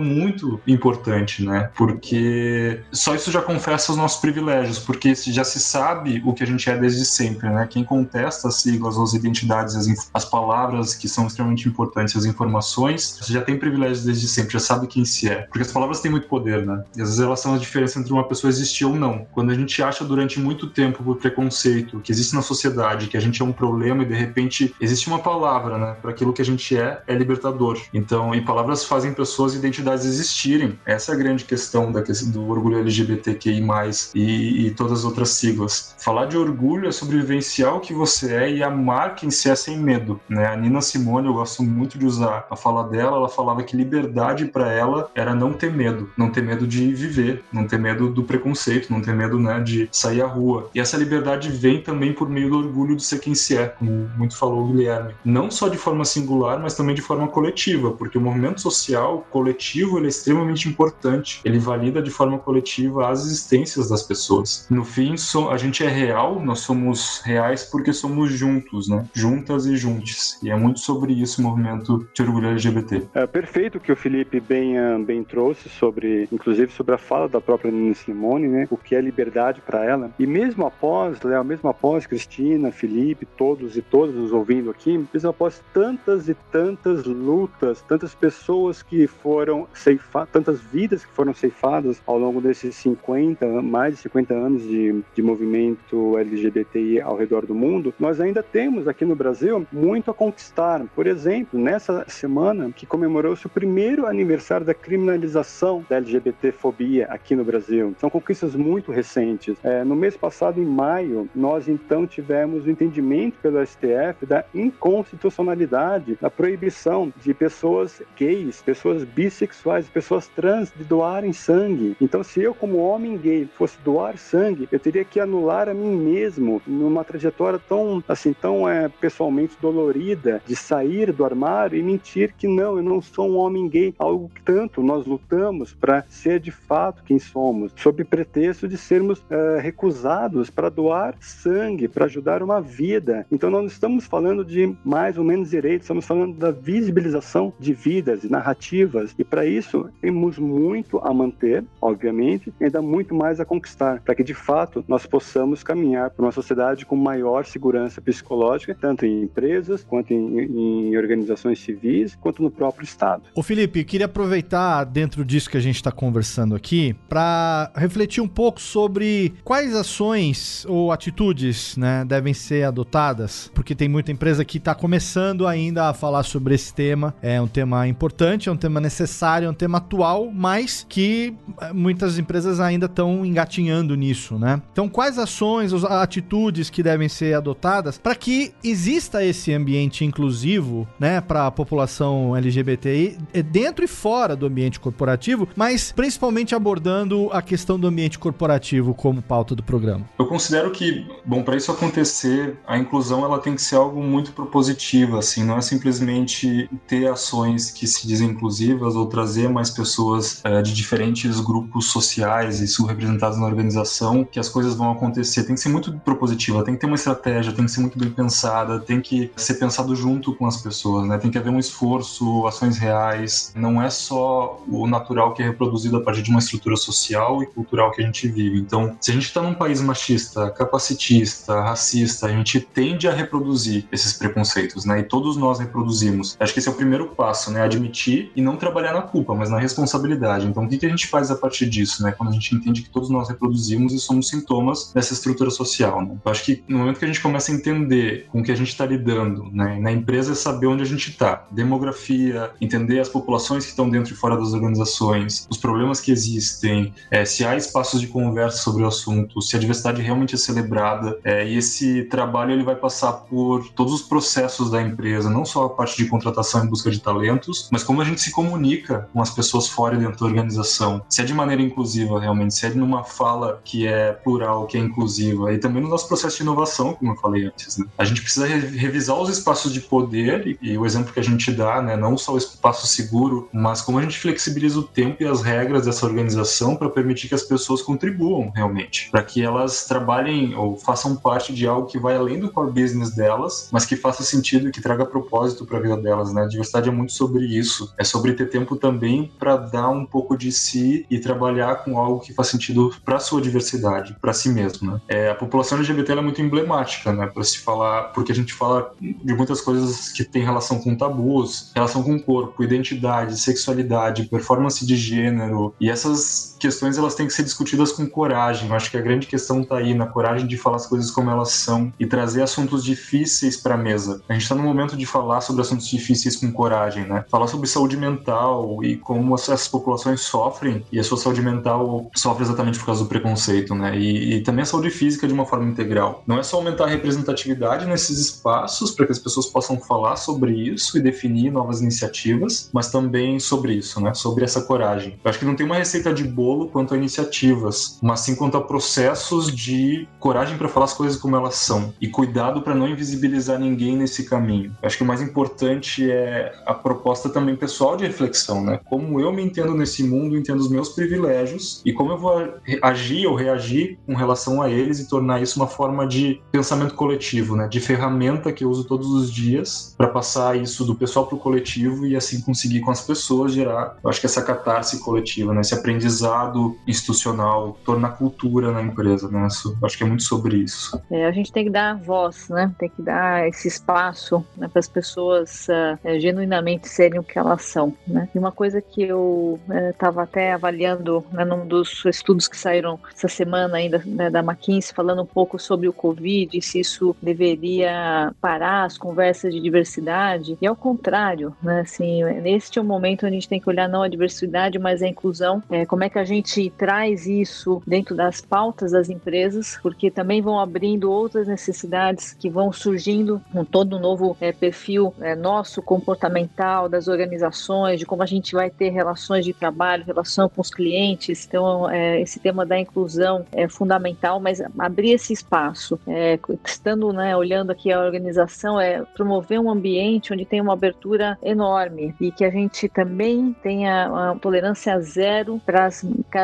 importante, né? Porque só isso já confessa os nossos privilégios, porque já se sabe o que a gente é desde sempre, né? Quem contesta as siglas, as identidades, as, as palavras que são extremamente importantes, as informações, já tem privilégios desde sempre, já sabe quem se é. Porque as palavras têm muito poder, né? E às vezes elas são a diferença entre uma pessoa existir ou não. Quando a gente acha durante muito tempo por preconceito que existe na sociedade, que a gente é um problema e de repente existe uma palavra, né? Para aquilo que a gente é, é libertador. Então, e palavras fazem pessoas e identidades existir existirem. Essa é a grande questão da questão do orgulho LGBTQI+, e, e todas as outras siglas. Falar de orgulho é sobre vivenciar o que você é e amar quem se é sem medo, né? A Nina Simone, eu gosto muito de usar a fala dela, ela falava que liberdade para ela era não ter medo, não ter medo de viver, não ter medo do preconceito, não ter medo, né, de sair à rua. E essa liberdade vem também por meio do orgulho de ser quem se é, como muito falou o Guilherme. Não só de forma singular, mas também de forma coletiva, porque o movimento social coletivo ele é extremamente importante. Ele valida de forma coletiva as existências das pessoas. No fim, a gente é real, nós somos reais porque somos juntos, né? Juntas e juntos. E é muito sobre isso o movimento de orgulho LGBT. É perfeito que o Felipe bem, ah, bem trouxe sobre, inclusive sobre a fala da própria Nina Simone, né? O que é liberdade para ela. E mesmo após, Léo, mesmo após Cristina, Felipe, todos e todas nos ouvindo aqui, mesmo após tantas e tantas lutas, tantas pessoas que foram ceifadas, tantas vidas que foram ceifadas ao longo desses 50, mais de 50 anos de, de movimento LGBTI ao redor do mundo, nós ainda temos aqui no Brasil muito a conquistar. Por exemplo, nessa semana que comemorou-se o primeiro aniversário da criminalização da LGBTfobia aqui no Brasil. São conquistas muito recentes. É, no mês passado, em maio, nós então tivemos o entendimento pelo STF da inconstitucionalidade da proibição de pessoas gays, pessoas bissexuais, pessoas trans de doarem sangue. Então, se eu, como homem gay, fosse doar sangue, eu teria que anular a mim mesmo numa trajetória tão, assim, tão é, pessoalmente dolorida de sair do armário e mentir que não, eu não sou um homem gay. Algo que tanto nós lutamos para ser de fato quem somos, sob pretexto de sermos uh, recusados para doar sangue, para ajudar uma vida. Então, nós não estamos falando de mais ou menos direitos, estamos falando da visibilização de vidas e narrativas. E para isso, temos muito a manter, obviamente, e ainda muito mais a conquistar, para que de fato nós possamos caminhar para uma sociedade com maior segurança psicológica, tanto em empresas, quanto em, em organizações civis, quanto no próprio Estado. Ô Felipe, eu queria aproveitar dentro disso que a gente está conversando aqui para refletir um pouco sobre quais ações ou atitudes né, devem ser adotadas, porque tem muita empresa que está começando ainda a falar sobre esse tema. É um tema importante, é um tema necessário, é um tema atual, mas que eh, muitas empresas ainda estão engatinhando nisso, né? Então, quais ações, atitudes que devem ser adotadas para que exista esse ambiente inclusivo, né, para a população LGBTI eh, dentro e fora do ambiente corporativo, mas principalmente abordando a questão do ambiente corporativo como pauta do programa? Eu considero que, bom, para isso acontecer, a inclusão ela tem que ser algo muito propositiva, assim, não é simplesmente ter ações que se dizem inclusivas ou trazer mais pessoas é, de diferentes grupos sociais e subrepresentados na organização que as coisas vão acontecer. Tem que ser muito propositiva, tem que ter uma estratégia, tem que ser muito bem pensada, tem que ser pensado junto com as pessoas, né? Tem que haver um esforço, ações reais. Não é só o natural que é reproduzido a partir de uma estrutura social e cultural que a gente vive. Então, se a gente está num país machista, capacitista, racista, a gente tende a reproduzir esses preconceitos, né? E todos nós reproduzimos. Acho que esse é o primeiro passo, né? Admitir e não trabalhar na culpa, mas na responsabilidade. Então, o que, a gente faz a partir disso, né? Quando a gente entende que todos nós reproduzimos e somos sintomas dessa estrutura social, né? Eu acho que no momento que a gente começa a entender com o que a gente está lidando, né? Na empresa é saber onde a gente está. Demografia, entender as populações que estão dentro e fora das organizações, os problemas que existem, é, se há espaços de conversa sobre o assunto, se a diversidade realmente é celebrada. É, e esse trabalho ele vai passar por todos os processos da empresa, não só a parte de contratação em busca de talentos, mas como a gente se comunica com as pessoas fora e dentro da organização. Se é de maneira inclusiva realmente, se é numa fala que é plural, que é inclusiva, e também no nosso processo de inovação, como eu falei antes. Né? A gente precisa revisar os espaços de poder e, e, o exemplo que a gente dá, né, não só o espaço seguro, mas como a gente flexibiliza o tempo e as regras dessa organização para permitir que as pessoas contribuam realmente, para que elas trabalhem ou façam parte de algo que vai além do core business delas, mas que faça sentido e que traga propósito para a vida delas. Né? A diversidade é muito sobre isso, é sobre ter tempo também para dar um pouco de si e trabalhar com algo que faz sentido para sua diversidade, para si mesmo. Né? É, a população LGBT é muito emblemática, né, para se falar, porque a gente fala de muitas coisas que tem relação com tabus, relação com corpo, identidade, sexualidade, performance de gênero e essas questões elas têm que ser discutidas com coragem. Eu acho que a grande questão está aí na coragem de falar as coisas como elas são e trazer assuntos difíceis para a mesa. A gente está no momento de falar sobre assuntos difíceis com coragem, né? Falar sobre saúde mental e como como essas populações sofrem e a sua saúde mental sofre exatamente por causa do preconceito, né? E, e também a saúde física de uma forma integral. Não é só aumentar a representatividade nesses espaços para que as pessoas possam falar sobre isso e definir novas iniciativas, mas também sobre isso, né? Sobre essa coragem. Eu acho que não tem uma receita de bolo quanto a iniciativas, mas sim quanto a processos de coragem para falar as coisas como elas são e cuidado para não invisibilizar ninguém nesse caminho. Eu acho que o mais importante é a proposta também pessoal de reflexão, né? Como eu me entendo nesse mundo, entendo os meus privilégios e como eu vou agir ou reagir com relação a eles e tornar isso uma forma de pensamento coletivo, né? De ferramenta que eu uso todos os dias para passar isso do pessoal para o coletivo e assim conseguir com as pessoas gerar, eu acho que essa catarse coletiva, né? Esse aprendizado institucional, tornar cultura na empresa, né? Isso, acho que é muito sobre isso. É, a gente tem que dar voz, né? Tem que dar esse espaço né, para as pessoas uh, genuinamente serem o que elas são, né? E uma coisa que eu estava uh, até avaliando né, num dos estudos que saíram essa semana ainda né, da McKinsey, falando um pouco sobre o Covid, se isso deveria parar as conversas de diversidade, e ao contrário, né? Assim, neste é momento a gente tem que olhar não a diversidade, mas a inclusão, é, como é que a gente traz isso dentro das pautas das empresas, porque também vão abrindo outras necessidades que vão surgindo com todo um novo é, perfil é, nosso comportamental das organizações, de como a gente vai ter relações de trabalho, relação com os clientes. Então, é, esse tema da inclusão é fundamental, mas abrir esse espaço, é, estando, né, olhando aqui a organização, é promover um ambiente onde tem uma abertura enorme e que a gente também tenha uma tolerância zero para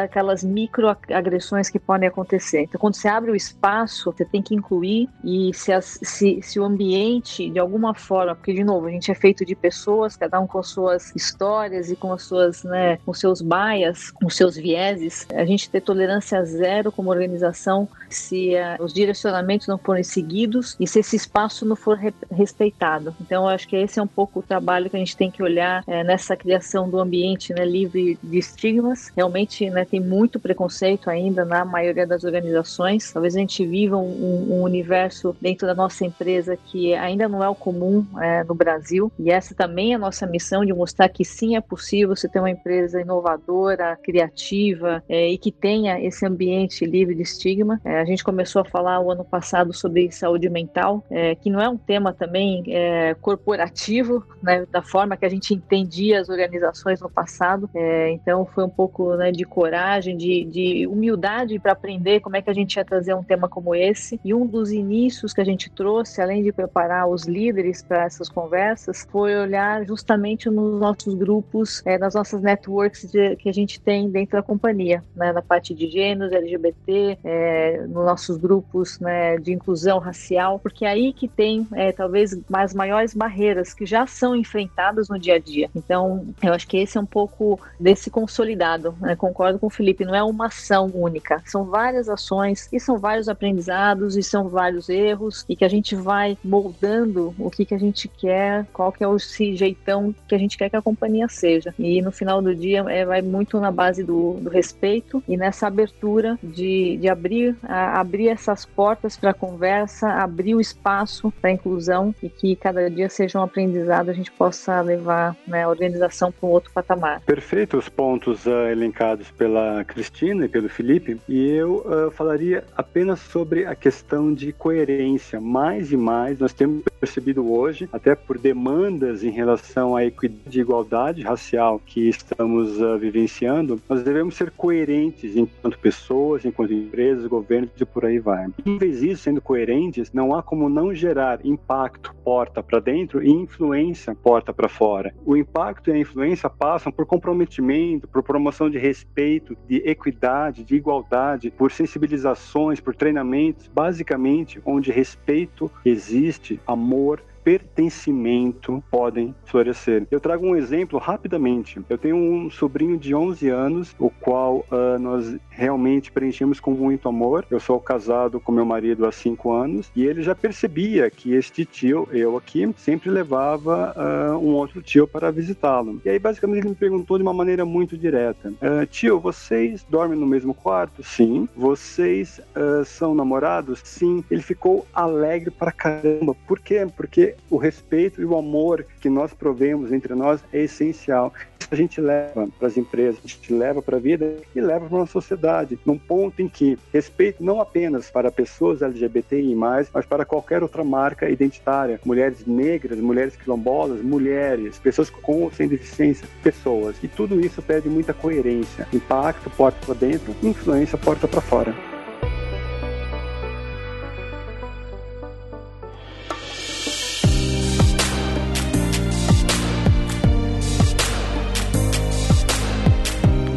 aquelas microagressões que podem acontecer. Então, quando você abre o espaço, você tem que incluir e se, as, se, se o ambiente, de alguma forma, porque, de novo, a gente é feito de pessoas, cada um com suas histórias e com as suas, né, com seus baias, com seus vieses, a gente ter tolerância zero como organização se uh, os direcionamentos não forem seguidos e se esse espaço não for re respeitado. Então, eu acho que esse é um pouco o trabalho que a gente tem que olhar é, nessa criação do ambiente né, livre de estigmas. Realmente né, tem muito preconceito ainda na maioria das organizações. Talvez a gente viva um, um universo dentro da nossa empresa que ainda não é o comum é, no Brasil. E essa também é a nossa missão de mostrar que sim é possível você ter uma empresa inovadora, criativa é, e que tenha esse ambiente livre de estigma. É, a gente começou a falar o ano passado sobre saúde mental, é, que não é um tema também é, corporativo, né, da forma que a gente entendia as organizações no passado. É, então foi um pouco né, de coragem, de, de humildade para aprender como é que a gente ia trazer um tema como esse. E um dos inícios que a gente trouxe, além de preparar os líderes para essas conversas, foi olhar justamente nos nossos grupos, é, nas nossas networks de, que a gente tem dentro da companhia, né, na parte de gêneros, LGBT, é, nos nossos grupos né, de inclusão racial, porque é aí que tem é, talvez as maiores barreiras que já são enfrentadas no dia a dia. Então, eu acho que esse é um pouco desse consolidado. Né? Concordo com o Felipe, não é uma ação única, são várias ações e são vários aprendizados e são vários erros e que a gente vai moldando o que, que a gente quer, qual que é o jeitão que a gente quer que a companhia seja. E no final do dia é, vai muito na base do, do respeito e nessa abertura de, de abrir, a, abrir essas portas para a conversa, abrir o espaço para a inclusão e que cada dia seja um aprendizado, a gente possa levar né, a organização para um outro patamar. Perfeito os pontos uh, elencados pela Cristina e pelo Felipe, e eu uh, falaria apenas sobre a questão de coerência. Mais e mais nós temos percebido hoje, até por demandas em relação à equidade e igualdade racial que estamos uh, vivenciando, nós devemos ser coerentes enquanto pessoas, enquanto empresas, governos e por aí vai. Em vez disso, sendo coerentes, não há como não gerar impacto porta para dentro e influência porta para fora. O impacto e a influência passam por comprometimento, por promoção de respeito, de equidade, de igualdade, por sensibilizações, por treinamentos, basicamente onde respeito existe, amor pertencimento podem florescer. Eu trago um exemplo rapidamente. Eu tenho um sobrinho de 11 anos, o qual uh, nós realmente preenchemos com muito amor. Eu sou casado com meu marido há 5 anos e ele já percebia que este tio, eu aqui, sempre levava uh, um outro tio para visitá-lo. E aí, basicamente, ele me perguntou de uma maneira muito direta: uh, Tio, vocês dormem no mesmo quarto? Sim. Vocês são namorados? Sim. Ele ficou alegre para caramba. Por quê? Porque o respeito e o amor que nós provemos entre nós é essencial a gente leva para as empresas, a gente leva para a vida e leva para a sociedade, num ponto em que respeito não apenas para pessoas LGBTI+, mas para qualquer outra marca identitária, mulheres negras, mulheres quilombolas, mulheres, pessoas com ou sem deficiência, pessoas. E tudo isso pede muita coerência, impacto porta para dentro, influência porta para fora.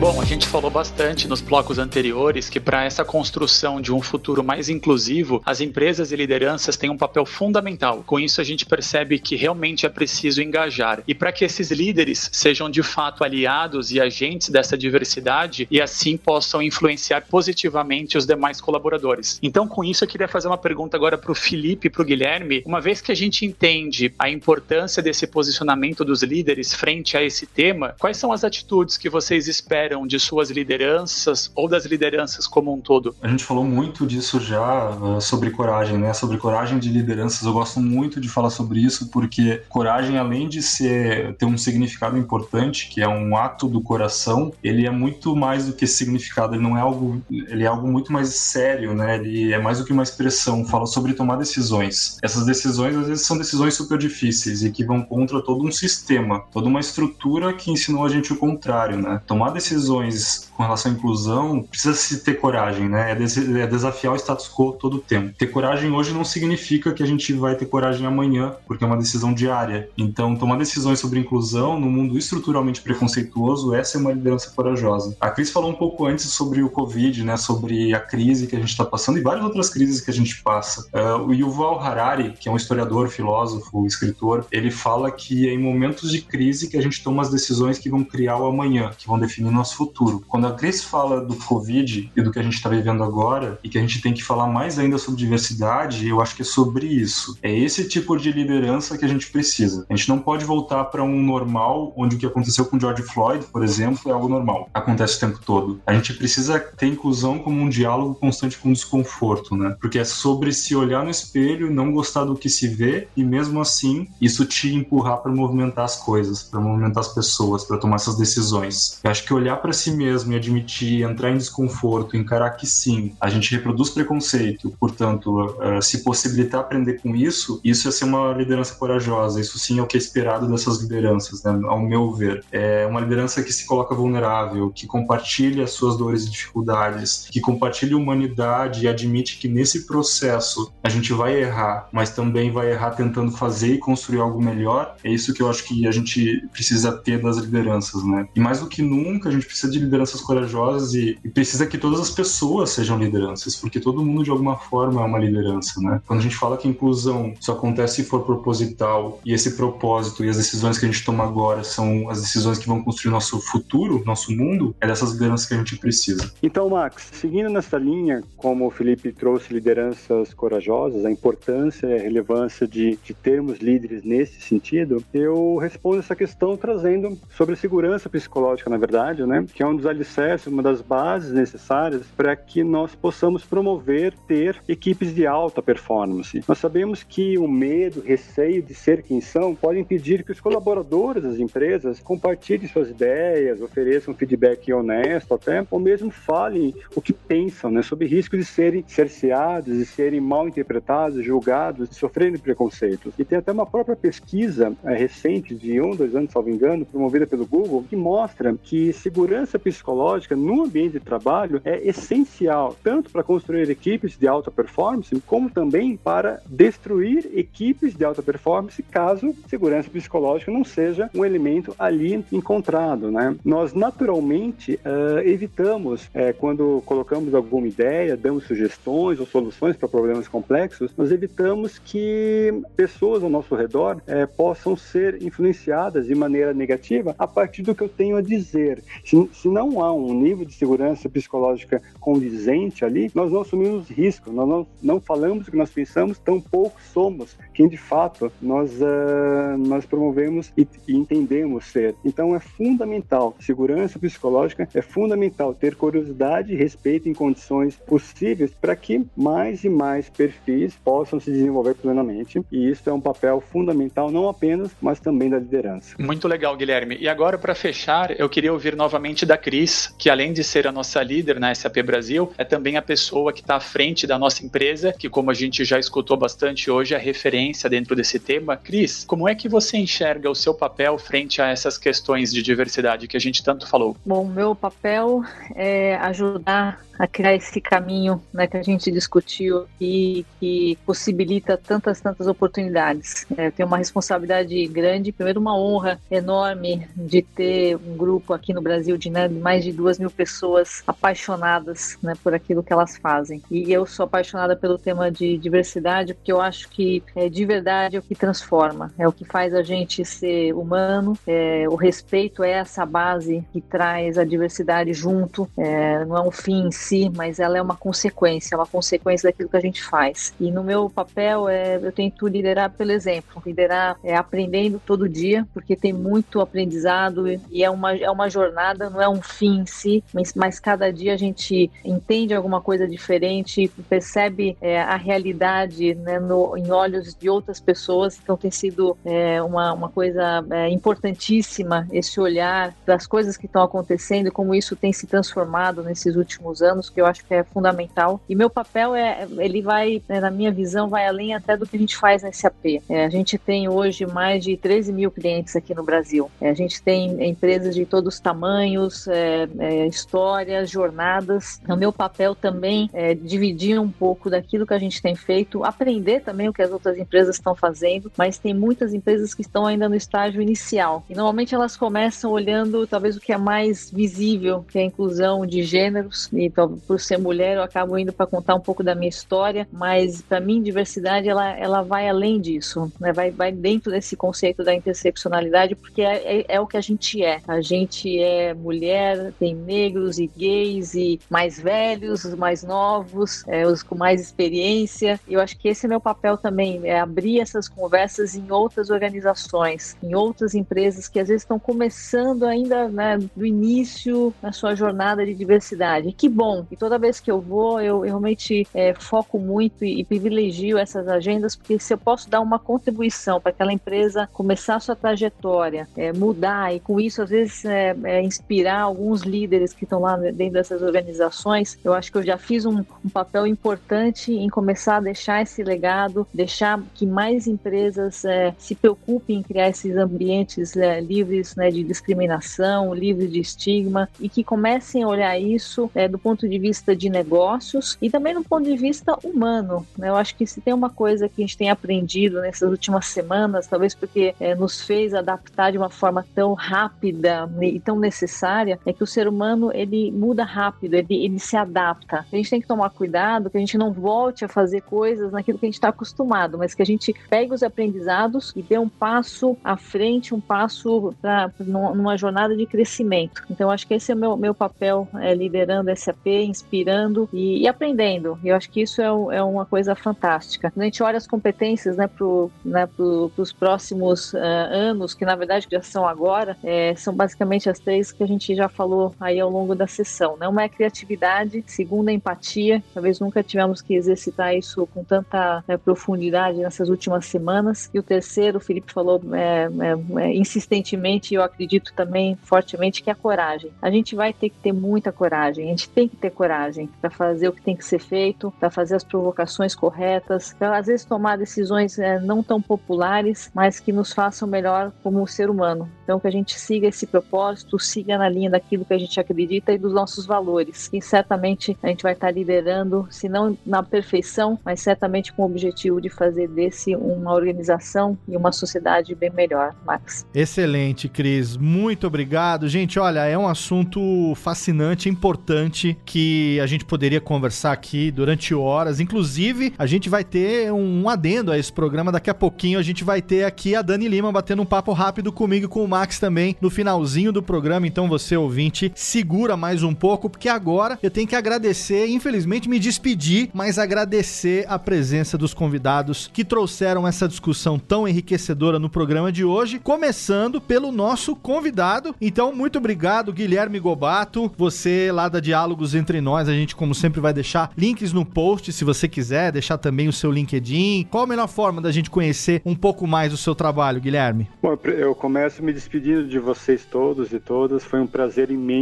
Bom, a gente falou bastante nos blocos anteriores que para essa construção de um futuro mais inclusivo, as empresas e lideranças têm um papel fundamental. Com isso, a gente percebe que realmente é preciso engajar. E para que esses líderes sejam de fato aliados e agentes dessa diversidade e assim possam influenciar positivamente os demais colaboradores. Então, com isso, eu queria fazer uma pergunta agora para o Felipe e para o Guilherme. Uma vez que a gente entende a importância desse posicionamento dos líderes frente a esse tema, quais são as atitudes que vocês esperam? De suas lideranças ou das lideranças como um todo? A gente falou muito disso já uh, sobre coragem, né? Sobre coragem de lideranças. Eu gosto muito de falar sobre isso porque coragem, além de ser ter um significado importante, que é um ato do coração, ele é muito mais do que significado. Ele não é algo, ele é algo muito mais sério, né? Ele é mais do que uma expressão. Fala sobre tomar decisões. Essas decisões às vezes são decisões super difíceis e que vão contra todo um sistema, toda uma estrutura que ensinou a gente o contrário, né? Tomar decisões decisões com relação à inclusão, precisa se ter coragem, né? É, é desafiar o status quo todo o tempo. Ter coragem hoje não significa que a gente vai ter coragem amanhã, porque é uma decisão diária. Então, tomar decisões sobre inclusão no mundo estruturalmente preconceituoso, essa é uma liderança corajosa. A Cris falou um pouco antes sobre o Covid, né? Sobre a crise que a gente está passando e várias outras crises que a gente passa. Uh, o Yuval Harari, que é um historiador, filósofo, escritor, ele fala que é em momentos de crise que a gente toma as decisões que vão criar o amanhã, que vão definir nosso futuro. Quando a Cris fala do Covid e do que a gente está vivendo agora, e que a gente tem que falar mais ainda sobre diversidade, eu acho que é sobre isso. É esse tipo de liderança que a gente precisa. A gente não pode voltar para um normal onde o que aconteceu com George Floyd, por exemplo, é algo normal. Acontece o tempo todo. A gente precisa ter inclusão como um diálogo constante com desconforto, né? Porque é sobre se olhar no espelho, não gostar do que se vê e mesmo assim isso te empurrar para movimentar as coisas, para movimentar as pessoas, para tomar essas decisões. Eu acho que olhar para si mesmo admitir, entrar em desconforto, encarar que sim, a gente reproduz preconceito, portanto, uh, se possibilitar aprender com isso, isso é ser uma liderança corajosa. Isso sim é o que é esperado dessas lideranças, né, ao meu ver. É uma liderança que se coloca vulnerável, que compartilha suas dores e dificuldades, que compartilha humanidade e admite que nesse processo a gente vai errar, mas também vai errar tentando fazer e construir algo melhor. É isso que eu acho que a gente precisa ter das lideranças, né? E mais do que nunca, a gente precisa de lideranças corajosas e, e, precisa que todas as pessoas sejam lideranças, porque todo mundo de alguma forma é uma liderança, né? Quando a gente fala que inclusão só acontece se for proposital e esse propósito e as decisões que a gente toma agora são as decisões que vão construir nosso futuro, nosso mundo, é dessas lideranças que a gente precisa. Então, Max, seguindo nessa linha, como o Felipe trouxe lideranças corajosas, a importância e a relevância de, de termos líderes nesse sentido, eu respondo essa questão trazendo sobre segurança psicológica, na verdade, né? Que é um dos alicerces, uma das bases necessárias para que nós possamos promover, ter equipes de alta performance. Nós sabemos que o medo, receio de ser quem são pode impedir que os colaboradores das empresas compartilhem suas ideias, ofereçam feedback honesto até, ou mesmo falem o que pensam, né, sob risco de serem cerceados, de serem mal interpretados, julgados, de sofrerem preconceitos. E tem até uma própria pesquisa é, recente, de um, dois anos, salvo engano, promovida pelo Google, que mostra que segurança psicológica no ambiente de trabalho é essencial, tanto para construir equipes de alta performance, como também para destruir equipes de alta performance caso segurança psicológica não seja um elemento ali encontrado. Né? Nós, naturalmente, uh, evitamos, uh, quando colocamos alguma ideia, damos sugestões ou soluções para problemas complexos, nós evitamos que pessoas ao nosso redor uh, possam ser influenciadas de maneira negativa a partir do que eu tenho a dizer. Se, se não há um nível de segurança psicológica condizente ali, nós não assumimos risco, nós não, não falamos o que nós pensamos, tão pouco somos quem de fato nós, uh, nós promovemos e, e entendemos ser. Então é fundamental, segurança psicológica é fundamental ter curiosidade e respeito em condições possíveis para que mais e mais perfis possam se desenvolver plenamente. E isso é um papel fundamental, não apenas, mas também da liderança. Muito legal, Guilherme. E agora, para fechar, eu queria ouvir novamente da Cris, que além de ser a nossa líder na SAP Brasil, é também a pessoa que está à frente da nossa empresa, que, como a gente já escutou bastante hoje, é referência dentro desse tema. Cris, como é que você enxerga o seu papel frente a essas questões de diversidade que a gente tanto falou? Bom, meu papel é ajudar a criar esse caminho né, que a gente discutiu e que possibilita tantas, tantas oportunidades. É, eu tenho uma responsabilidade grande, primeiro uma honra enorme de ter um grupo aqui no Brasil de né, mais de duas mil pessoas apaixonadas né, por aquilo que elas fazem. E eu sou apaixonada pelo tema de diversidade porque eu acho que é, de verdade é o que transforma, é o que faz a gente ser humano, é, o respeito é essa base que traz a diversidade junto, é, não é um fim si, mas ela é uma consequência, é uma consequência daquilo que a gente faz. E no meu papel, é, eu tento liderar pelo exemplo, liderar é, aprendendo todo dia, porque tem muito aprendizado e é uma, é uma jornada, não é um fim em si, mas, mas cada dia a gente entende alguma coisa diferente, percebe é, a realidade né, no, em olhos de outras pessoas, então tem sido é, uma, uma coisa é, importantíssima esse olhar das coisas que estão acontecendo como isso tem se transformado nesses últimos anos anos, que eu acho que é fundamental. E meu papel é, ele vai, né, na minha visão, vai além até do que a gente faz na SAP. É, a gente tem hoje mais de 13 mil clientes aqui no Brasil. É, a gente tem empresas de todos os tamanhos, é, é, histórias, jornadas. O meu papel também é dividir um pouco daquilo que a gente tem feito, aprender também o que as outras empresas estão fazendo, mas tem muitas empresas que estão ainda no estágio inicial. E normalmente elas começam olhando talvez o que é mais visível, que é a inclusão de gêneros. Então, então, por ser mulher, eu acabo indo para contar um pouco da minha história, mas para mim, diversidade ela, ela vai além disso, né? vai, vai dentro desse conceito da interseccionalidade, porque é, é, é, o que a gente é. A gente é mulher, tem negros e gays, e mais velhos, os mais novos, é, os com mais experiência. Eu acho que esse é meu papel também, é abrir essas conversas em outras organizações, em outras empresas que às vezes estão começando ainda né, do início na sua jornada de diversidade. Que bom. E toda vez que eu vou, eu, eu realmente é, foco muito e, e, privilegio essas agendas, porque se eu posso dar uma contribuição para aquela empresa começar a sua trajetória, é, mudar e com isso, às vezes, é, é inspirar alguns líderes que estão lá dentro dessas organizações, eu acho que eu já fiz um, um papel importante em começar a deixar esse legado, deixar que mais empresas é, se preocupem em criar esses ambientes é, livres né, de discriminação, livres de estigma e que comecem a olhar isso do ponto de vista de negócios e também no ponto de vista humano. Né? Eu acho que se tem uma coisa que a gente tem aprendido nessas últimas semanas, talvez porque é, nos fez adaptar de uma forma tão rápida e tão necessária, é que o ser humano ele muda rápido, ele, ele se adapta. A gente tem que tomar cuidado que a gente não volte a fazer coisas naquilo que a gente está acostumado, mas que a gente pegue os aprendizados e dê um passo à frente, um passo para numa jornada de crescimento. Então, acho que esse é o meu, meu papel é, liderando essa inspirando e, e aprendendo. E eu acho que isso é, é, uma coisa fantástica. Quando a gente olha as competências né, para né, pro, os próximos uh, anos, que na verdade já são agora, é, são basicamente as três que a gente já falou aí ao longo da sessão. Né? Uma é a criatividade, segunda é empatia, talvez nunca tivemos que exercitar isso com tanta né, profundidade nessas últimas semanas. E o terceiro, o Felipe falou é, é, é, insistentemente, eu acredito também fortemente, que é a coragem. A gente vai ter que ter muita coragem, a gente tem que ter coragem para fazer o que tem que ser feito, para fazer as provocações corretas, para às vezes tomar decisões é, não tão populares, mas que nos façam melhor como ser humano. Então que a gente siga esse propósito, siga na linha daquilo que a gente acredita e dos nossos valores. E certamente a gente vai estar liderando, se não na perfeição, mas certamente com o objetivo de fazer desse uma organização e uma sociedade bem melhor, Max. Excelente, Cris. Muito obrigado. Gente, olha, é um assunto fascinante, importante que a gente poderia conversar aqui durante horas. Inclusive, a gente vai ter um adendo a esse programa daqui a pouquinho. A gente vai ter aqui a Dani Lima batendo um papo rápido comigo e com o Max também no finalzinho do programa. Então você, ouvinte, segura mais um pouco, porque agora eu tenho que agradecer, infelizmente me despedir, mas agradecer a presença dos convidados que trouxeram essa discussão tão enriquecedora no programa de hoje, começando pelo nosso convidado. Então, muito obrigado, Guilherme Gobato, você lá da Diálogos Entre Nós, a gente como sempre vai deixar links no post, se você quiser, deixar também o seu LinkedIn. Qual a melhor forma da gente conhecer um pouco mais o seu trabalho, Guilherme? Bom, eu começo me despedindo de vocês todos e todas. Foi um prazer imenso,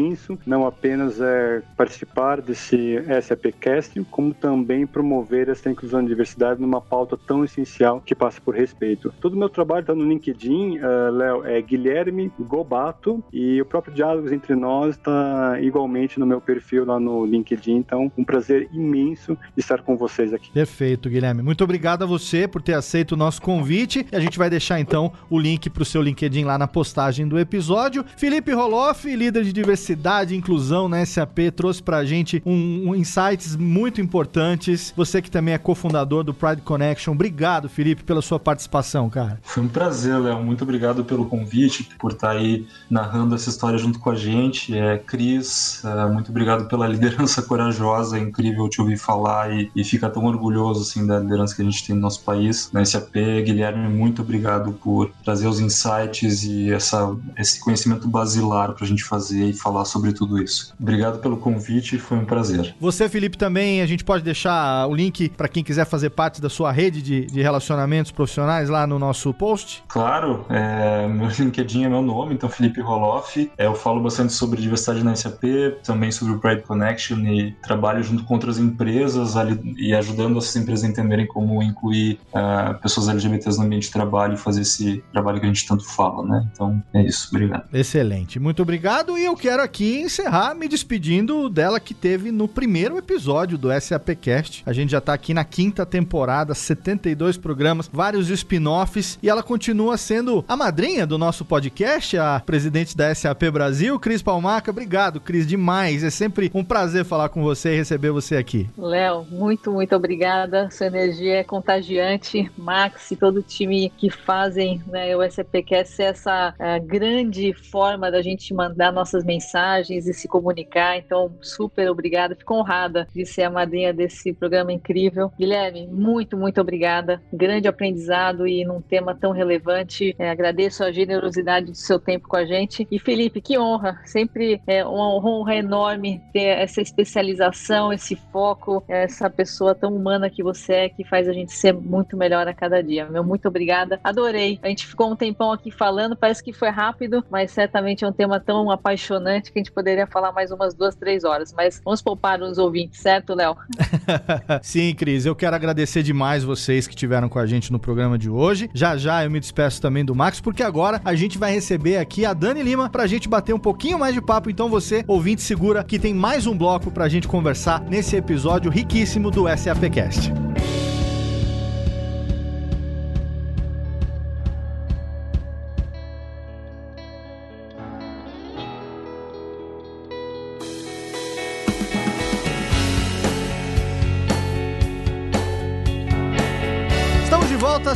não apenas é, participar desse SAPcast, como também promover essa inclusão e diversidade numa pauta tão essencial que passa por respeito. Todo o meu trabalho está no LinkedIn, uh, Léo, é Guilherme Gobato, e o próprio Diálogos Entre Nós está igualmente no meu perfil lá no LinkedIn. Então, um prazer imenso estar com vocês aqui. Perfeito, Guilherme. Muito obrigado a você por ter aceito o nosso convite. E a gente vai deixar então o link para o seu LinkedIn lá na postagem do episódio. Felipe Roloff, líder de diversidade e inclusão na SAP, trouxe para a gente um, um insights muito importantes. Você que também é cofundador do Pride Connection. Obrigado, Felipe, pela sua participação, cara. Foi um prazer, Léo. Muito obrigado pelo convite, por estar aí narrando essa história junto com a gente. É, Cris, é, muito obrigado pela liderança *laughs* corajosa. É incrível te ouvir falar e, e ficar tão orgulhoso assim da liderança que a gente tem no nosso país, na SAP. Guilherme, muito obrigado por trazer os insights e essa, esse conhecimento basilar para a gente fazer e falar sobre tudo isso. Obrigado pelo convite, foi um prazer. Você, Felipe, também, a gente pode deixar o link para quem quiser fazer parte da sua rede de, de relacionamentos profissionais lá no nosso post? Claro, é, meu *laughs* LinkedIn é meu nome, então Felipe Roloff. É, eu falo bastante sobre diversidade na SAP, também sobre o Pride Connection e trabalho junto com outras empresas ali, e ajudando essas empresas a entenderem como incluir uh, pessoas LGBTs no ambiente de trabalho e fazer esse trabalho que a gente tanto fala, né? Então é isso, obrigado. Excelente, muito obrigado. E eu quero aqui encerrar me despedindo dela que teve no primeiro episódio do SAPcast. A gente já tá aqui na quinta temporada, 72 programas, vários spin-offs e ela continua sendo a madrinha do nosso podcast, a presidente da SAP Brasil, Cris Palmaca. Obrigado, Cris, demais. É sempre um prazer falar com você e receber você aqui. Léo, muito, muito obrigada. Sua energia é contagiante. Max e todo o time que fazem né, o SAPcast ser essa uh, grande forma da gente mandar nossas mensagens e se comunicar. Então, super obrigada. Fico honrada de ser a madrinha desse programa incrível. Guilherme, muito, muito obrigada. Grande aprendizado e num tema tão relevante. É, agradeço a generosidade do seu tempo com a gente. E Felipe, que honra. Sempre é uma honra enorme ter essa especialização, esse foco, essa pessoa tão humana que você é, que faz a gente ser muito melhor a cada dia. Meu muito obrigada. Adorei. A gente ficou um tempão aqui falando, parece que foi rápido, mas certamente é um tema tão apaixonante que a gente poderia falar mais umas duas, três horas. Mas vamos poupar os ouvintes, certo, Léo? *laughs* Sim, Cris. Eu quero agradecer demais vocês que estiveram com a gente no programa de hoje. Já já eu me despeço também do Max, porque agora a gente vai receber aqui a Dani Lima pra gente bater um pouquinho mais de papo. Então você, ouvinte, segura que tem mais um bloco pra gente conversar nesse episódio riquíssimo do SAPcast. volta,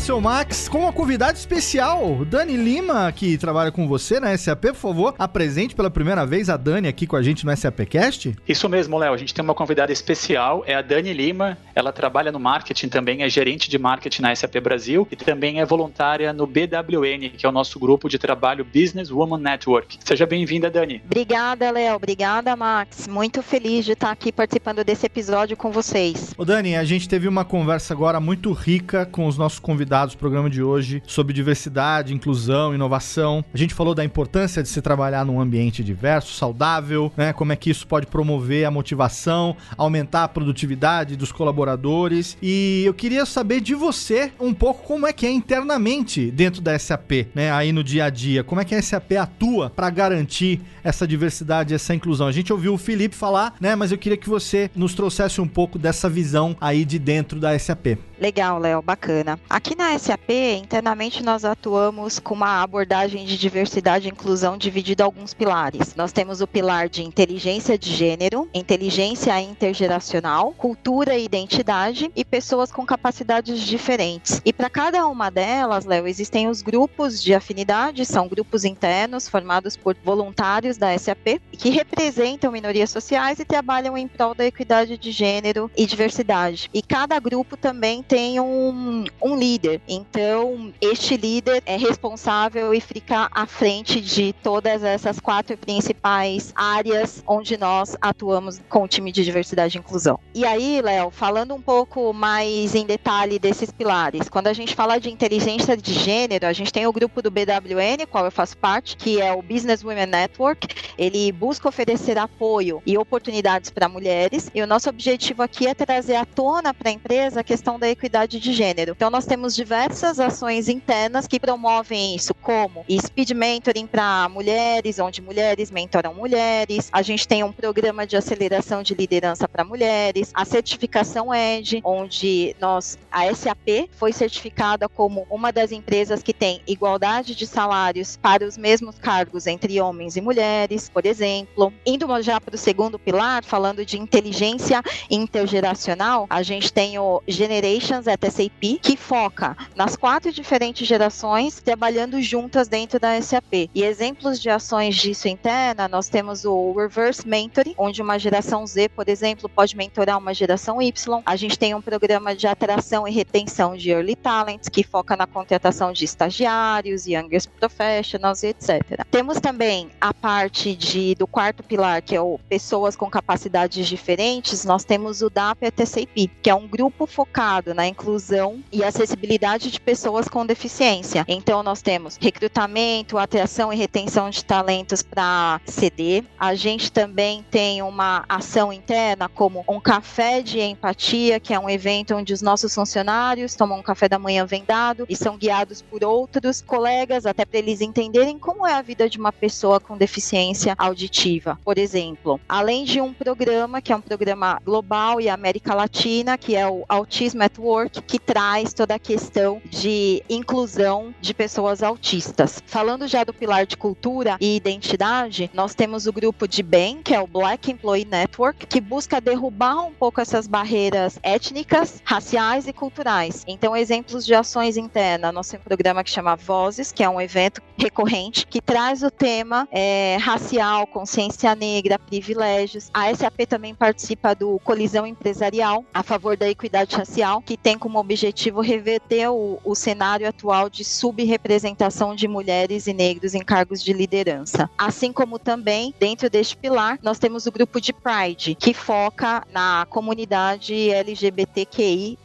seu Max, com uma convidada especial, Dani Lima, que trabalha com você na SAP. Por favor, apresente pela primeira vez a Dani aqui com a gente no SAPcast. Isso mesmo, Léo. A gente tem uma convidada especial, é a Dani Lima. Ela trabalha no marketing também, é gerente de marketing na SAP Brasil e também é voluntária no BWN, que é o nosso grupo de trabalho Business Woman Network. Seja bem-vinda, Dani. Obrigada, Léo. Obrigada, Max. Muito feliz de estar aqui participando desse episódio com vocês. Ô, Dani, a gente teve uma conversa agora muito rica com os nossos convidados do programa de hoje sobre diversidade, inclusão, inovação. A gente falou da importância de se trabalhar num ambiente diverso, saudável, né? Como é que isso pode promover a motivação, aumentar a produtividade dos colaboradores. E eu queria saber de você um pouco como é que é internamente dentro da SAP, né? Aí no dia a dia, como é que a SAP atua para garantir essa diversidade, essa inclusão. A gente ouviu o Felipe falar, né? Mas eu queria que você nos trouxesse um pouco dessa visão aí de dentro da SAP. Legal, Léo, bacana. Aqui na SAP, internamente nós atuamos com uma abordagem de diversidade e inclusão dividida em alguns pilares. Nós temos o pilar de inteligência de gênero, inteligência intergeracional, cultura e identidade e pessoas com capacidades diferentes. E para cada uma delas, Léo, existem os grupos de afinidade, são grupos internos formados por voluntários da SAP que representam minorias sociais e trabalham em prol da equidade de gênero e diversidade. E cada grupo também tem um, um líder. Então, este líder é responsável e fica à frente de todas essas quatro principais áreas onde nós atuamos com o time de diversidade e inclusão. E aí, Léo, falando um pouco mais em detalhe desses pilares, quando a gente fala de inteligência de gênero, a gente tem o grupo do BWN, qual eu faço parte, que é o Business Women Network. Ele busca oferecer apoio e oportunidades para mulheres. E o nosso objetivo aqui é trazer à tona para a empresa a questão da equidade de gênero. Então, nós temos diversas ações internas que promovem isso, como speed mentoring para mulheres, onde mulheres mentoram mulheres. A gente tem um programa de aceleração de liderança para mulheres, a certificação ED, onde nós, a SAP, foi certificada como uma das empresas que tem igualdade de salários para os mesmos cargos entre homens e mulheres, por exemplo. Indo já para o segundo pilar, falando de inteligência intergeracional, a gente tem o Generations at SAP, que foca nas quatro diferentes gerações trabalhando juntas dentro da SAP. E exemplos de ações disso interna, nós temos o Reverse Mentoring, onde uma geração Z, por exemplo, pode mentorar uma geração Y. A gente tem um programa de atração e retenção de Early Talents, que foca na contratação de estagiários, youngest professionals, etc. Temos também a parte de, do quarto pilar, que é o pessoas com capacidades diferentes, nós temos o DAP-TCP, que é um grupo focado na inclusão e acessibilidade de pessoas com deficiência. Então, nós temos recrutamento, atração e retenção de talentos para CD. A gente também tem uma ação interna como um café de empatia, que é um evento onde os nossos funcionários tomam um café da manhã vendado e são guiados por outros colegas, até para eles entenderem como é a vida de uma pessoa com deficiência auditiva, por exemplo. Além de um programa, que é um programa global e América Latina, que é o Autism at Work, que traz toda a questão de inclusão de pessoas autistas. Falando já do pilar de cultura e identidade, nós temos o grupo de BEM, que é o Black Employee Network, que busca derrubar um pouco essas barreiras étnicas, raciais e culturais. Então, exemplos de ações internas, nós temos um programa que chama Vozes, que é um evento recorrente que traz o tema é, racial, consciência negra, privilégios. A SAP também participa do Colisão Empresarial a favor da equidade racial, que tem como objetivo reverter o, o cenário atual de subrepresentação de mulheres e negros em cargos de liderança. Assim como também, dentro deste pilar, nós temos o grupo de Pride, que foca na comunidade LGBTQI+.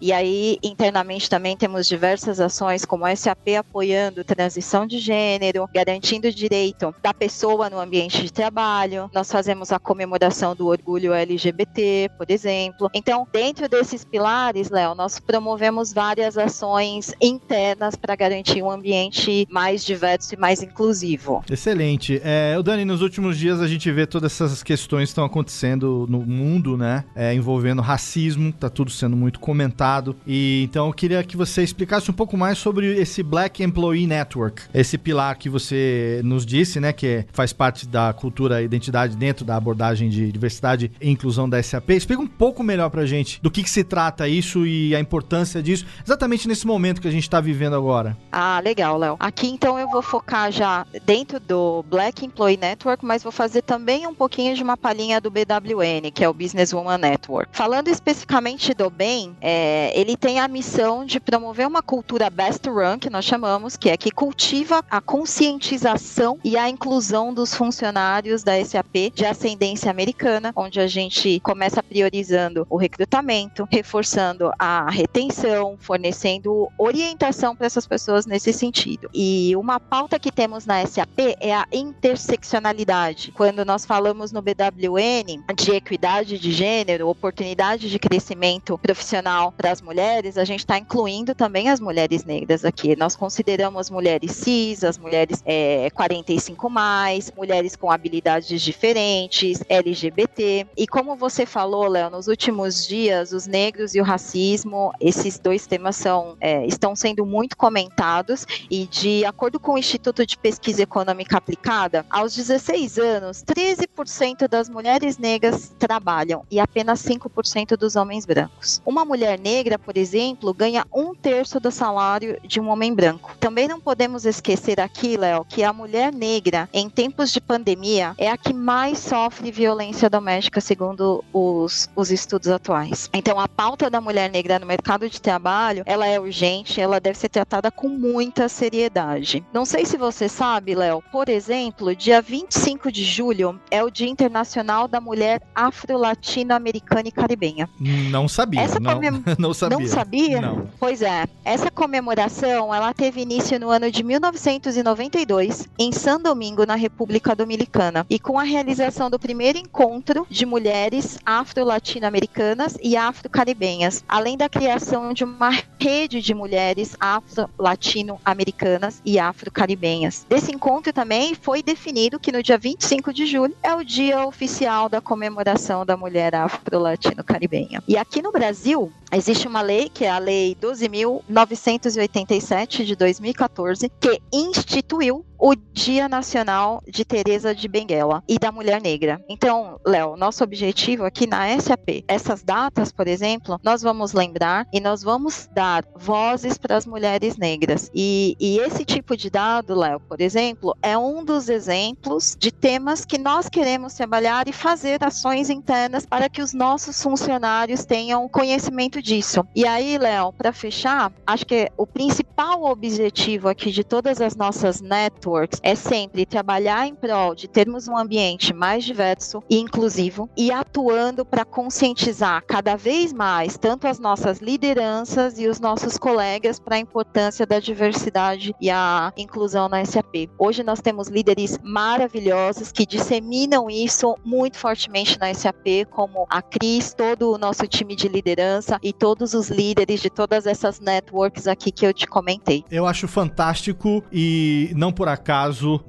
E aí, internamente também temos diversas ações, como a SAP apoiando transição de gênero, garantindo o direito da pessoa no ambiente de trabalho. Nós fazemos a comemoração do orgulho LGBT, por exemplo. Então, dentro desses pilares, Léo, nós promovemos várias ações internas para garantir um ambiente mais diverso e mais inclusivo. Excelente. É, o Dani, nos últimos dias a gente vê todas essas questões que estão acontecendo no mundo, né? É, envolvendo racismo, tá tudo sendo muito comentado. E então eu queria que você explicasse um pouco mais sobre esse Black Employee Network, esse pilar que você nos disse, né? Que faz parte da cultura e identidade dentro da abordagem de diversidade e inclusão da SAP. Explica um pouco melhor pra gente do que, que se trata isso e a importância disso, exatamente nesse momento que a gente está vivendo agora. Ah, legal, Léo. Aqui então eu vou focar já dentro do Black Employee Network, mas vou fazer também um pouquinho de uma palhinha do BWN, que é o Business Woman Network. Falando especificamente do bem, é, ele tem a missão de promover uma cultura best run, que nós chamamos, que é que cultiva a conscientização e a inclusão dos funcionários da SAP de ascendência americana, onde a gente começa priorizando o recrutamento, reforçando a retenção, fornecendo orientação para essas pessoas nesse sentido. E uma pauta que temos na SAP é a interseccionalidade. Quando nós falamos no BWN de equidade de gênero, oportunidade de crescimento profissional para as mulheres, a gente está incluindo também as mulheres negras aqui. Nós consideramos mulheres cis, as mulheres é, 45 mais, mulheres com habilidades diferentes, LGBT. E como você falou, Léo, nos últimos dias, os negros e o racismo, esses dois temas são, é, estão sendo muito comentados e, de acordo com o Instituto de Pesquisa Econômica Aplicada, aos 16 anos, 13% das mulheres negras trabalham e apenas 5% dos homens brancos. Uma mulher negra, por exemplo, ganha um terço do salário de um homem branco. Também não podemos esquecer aqui, Léo, que a mulher negra, em tempos de pandemia, é a que mais sofre violência doméstica, segundo os, os estudos atuais. Então, a pauta da mulher negra no mercado de trabalho, ela é urgente, ela deve ser tratada com muita seriedade. Não sei se você sabe, Léo, por exemplo, dia 25 de julho é o Dia Internacional da Mulher Afro-Latino-Americana e Caribenha. Não sabia. Essa não, comem- *laughs* não sabia. Não sabia? Não. Pois é. Essa comemoração, ela teve início no ano de 1992, em São Domingo, na República Dominicana, e com a realização do primeiro encontro de mulheres afro-latino-americanas e afro-caribenhas, além da criação de uma rede de mulheres afro-latino-americanas e afro-caribenhas. Desse encontro também foi definido que no dia 25 de julho é o dia oficial da comemoração da mulher afro-latino-caribenha. E aqui no Brasil, Existe uma lei, que é a Lei 12.987 de 2014, que instituiu o Dia Nacional de Teresa de Benguela e da Mulher Negra. Então, Léo, nosso objetivo aqui na SAP, essas datas, por exemplo, nós vamos lembrar e nós vamos dar vozes para as mulheres negras. E, e esse tipo de dado, Léo, por exemplo, é um dos exemplos de temas que nós queremos trabalhar e fazer ações internas para que os nossos funcionários tenham conhecimento disso. E aí, Léo, para fechar, acho que o principal objetivo aqui de todas as nossas networks é sempre trabalhar em prol de termos um ambiente mais diverso e inclusivo e atuando para conscientizar cada vez mais tanto as nossas lideranças e os nossos colegas para a importância da diversidade e a inclusão na SAP. Hoje nós temos líderes maravilhosos que disseminam isso muito fortemente na SAP, como a Cris, todo o nosso time de liderança e todos os líderes de todas essas networks aqui que eu te comentei. Eu acho fantástico e não por acaso,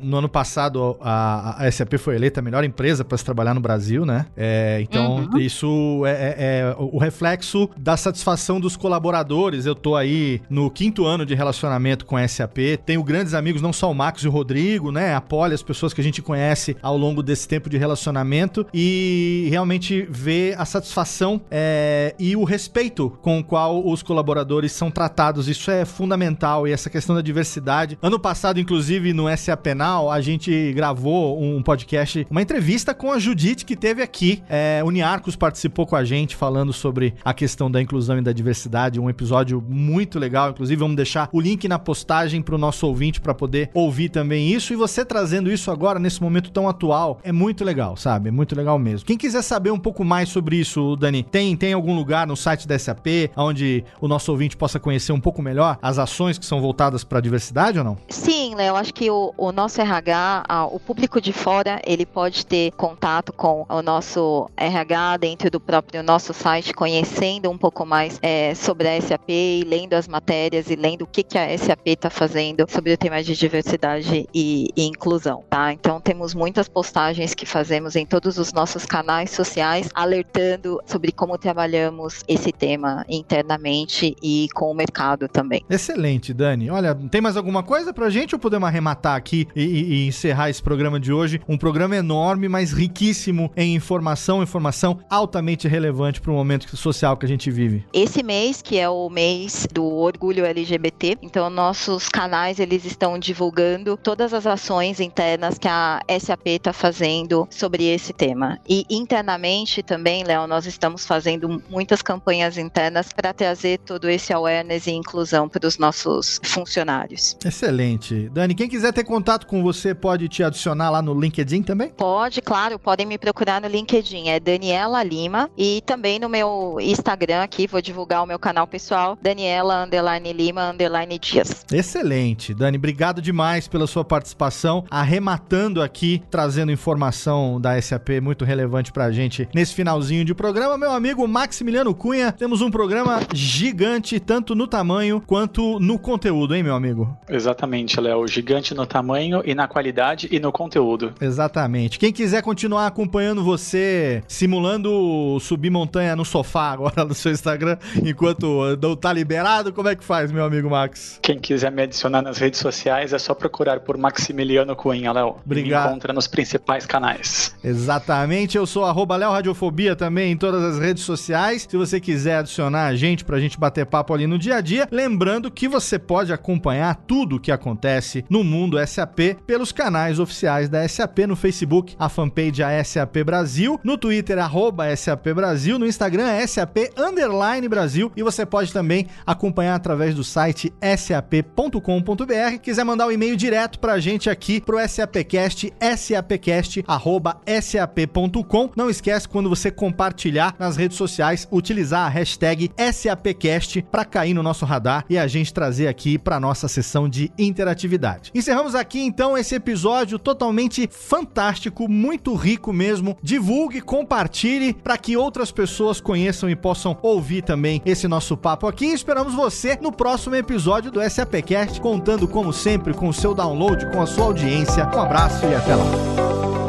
no ano passado a, a SAP foi eleita a melhor empresa para se trabalhar no Brasil, né? É, então Uhum. isso é, é- é o reflexo da satisfação dos colaboradores. Eu tô aí no quinto ano de relacionamento com a SAP, tenho grandes amigos, não só o Max e o Rodrigo, né? A Polly, as pessoas que a gente conhece ao longo desse tempo de relacionamento e realmente ver a satisfação é, e o respeito com o qual os colaboradores são tratados. Isso é fundamental e essa questão da diversidade. Ano passado, inclusive, no SA Penal, a gente gravou um podcast, uma entrevista com a Judite que teve aqui. É, o Niarcos participou com a gente falando sobre a questão da inclusão e da diversidade. Um episódio muito legal. Inclusive, vamos deixar o link na postagem para o nosso ouvinte para poder ouvir também isso. E você trazendo isso agora, nesse momento tão atual, é muito legal, sabe? É muito legal mesmo. Quem quiser saber um pouco mais sobre isso, Dani, tem, tem algum lugar no site da SAP onde o nosso ouvinte possa conhecer um pouco melhor as ações que são voltadas para a diversidade ou não? Sim, Léo, acho que o, o nosso RH, a- o público de fora, ele pode ter contato com o nosso RH dentro do próprio nosso site, conhecendo um pouco mais é, sobre a SAP, e lendo as matérias e lendo o que, que a SAP está fazendo sobre o tema de diversidade e, e inclusão, tá? Então temos muitas postagens que fazemos em todos os nossos canais sociais, alertando sobre como trabalhamos esse tema internamente e com o mercado também. Excelente, Dani. Olha, tem mais alguma coisa pra gente ou podemos arrematar aqui e, e- e encerrar esse programa de hoje? Um programa enorme, mas riquíssimo em informação, informação altamente relevante para o momento social que a gente vive. esse mês, que é o mês do orgulho LGBT, então nossos canais eles estão divulgando todas as ações internas que a SAP está fazendo sobre esse tema. E internamente também, Léo, nós estamos fazendo muitas campanhas internas para trazer todo esse awareness e inclusão para os nossos funcionários. Excelente. Dani, quem quiser ter contato com você pode te adicionar lá no LinkedIn também? Pode, claro, podem me procurar no LinkedIn, é Daniela Lima, e também no meu Instagram aqui, vou divulgar o meu canal pessoal, Daniela Underline Lima Underline Dias. Excelente. Dani, obrigado demais pela sua participação, arrematando aqui, trazendo informação da SAP muito relevante pra gente nesse finalzinho de programa. Meu amigo Maximiliano Cunha, temos um programa gigante, tanto no tamanho quanto no conteúdo, hein, meu amigo? Exatamente, Léo. Gigante no tamanho e na qualidade e no conteúdo. Exatamente. Quem quiser continuar acompanhando você simulando subir montanha no sofá agora no seu Instagram, enquanto não tá liberado, como é que faz, meu amigo Max? Quem quiser me adicionar nas redes sociais é só procurar por Maximiliano Cunha, Léo. Obrigado. Me encontra nos principais canais. Exatamente. Eu sou arroba Léo Radiofobia também em todas as redes sociais. Se você quiser adicionar a gente pra gente bater papo ali no dia a dia, lembrando que você pode acompanhar tudo o que acontece no mundo SAP pelos canais oficiais da SAP no Facebook, a fanpage a SAP Brasil, no Twitter arroba SAP Brasil, no Instagram é SAP Underline Brasil e você pode também acompanhar através do site sap.com.br. Quiser mandar um e-mail direto pra gente aqui pro SAPcast, sapcast arroba sap.com. Não esquece quando você compartilhar nas redes sociais, utilizar a hashtag SAPcast para cair no nosso radar e a gente trazer aqui para nossa sessão de interatividade. Encerramos aqui então esse episódio totalmente fantástico, muito rico mesmo. Divulgue, compartilhe para que outras pessoas conheçam e possam ouvir também esse nosso papo aqui. Esperamos você no próximo episódio do SAPcast, contando como sempre com o seu download, com a sua audiência. Um abraço e até lá.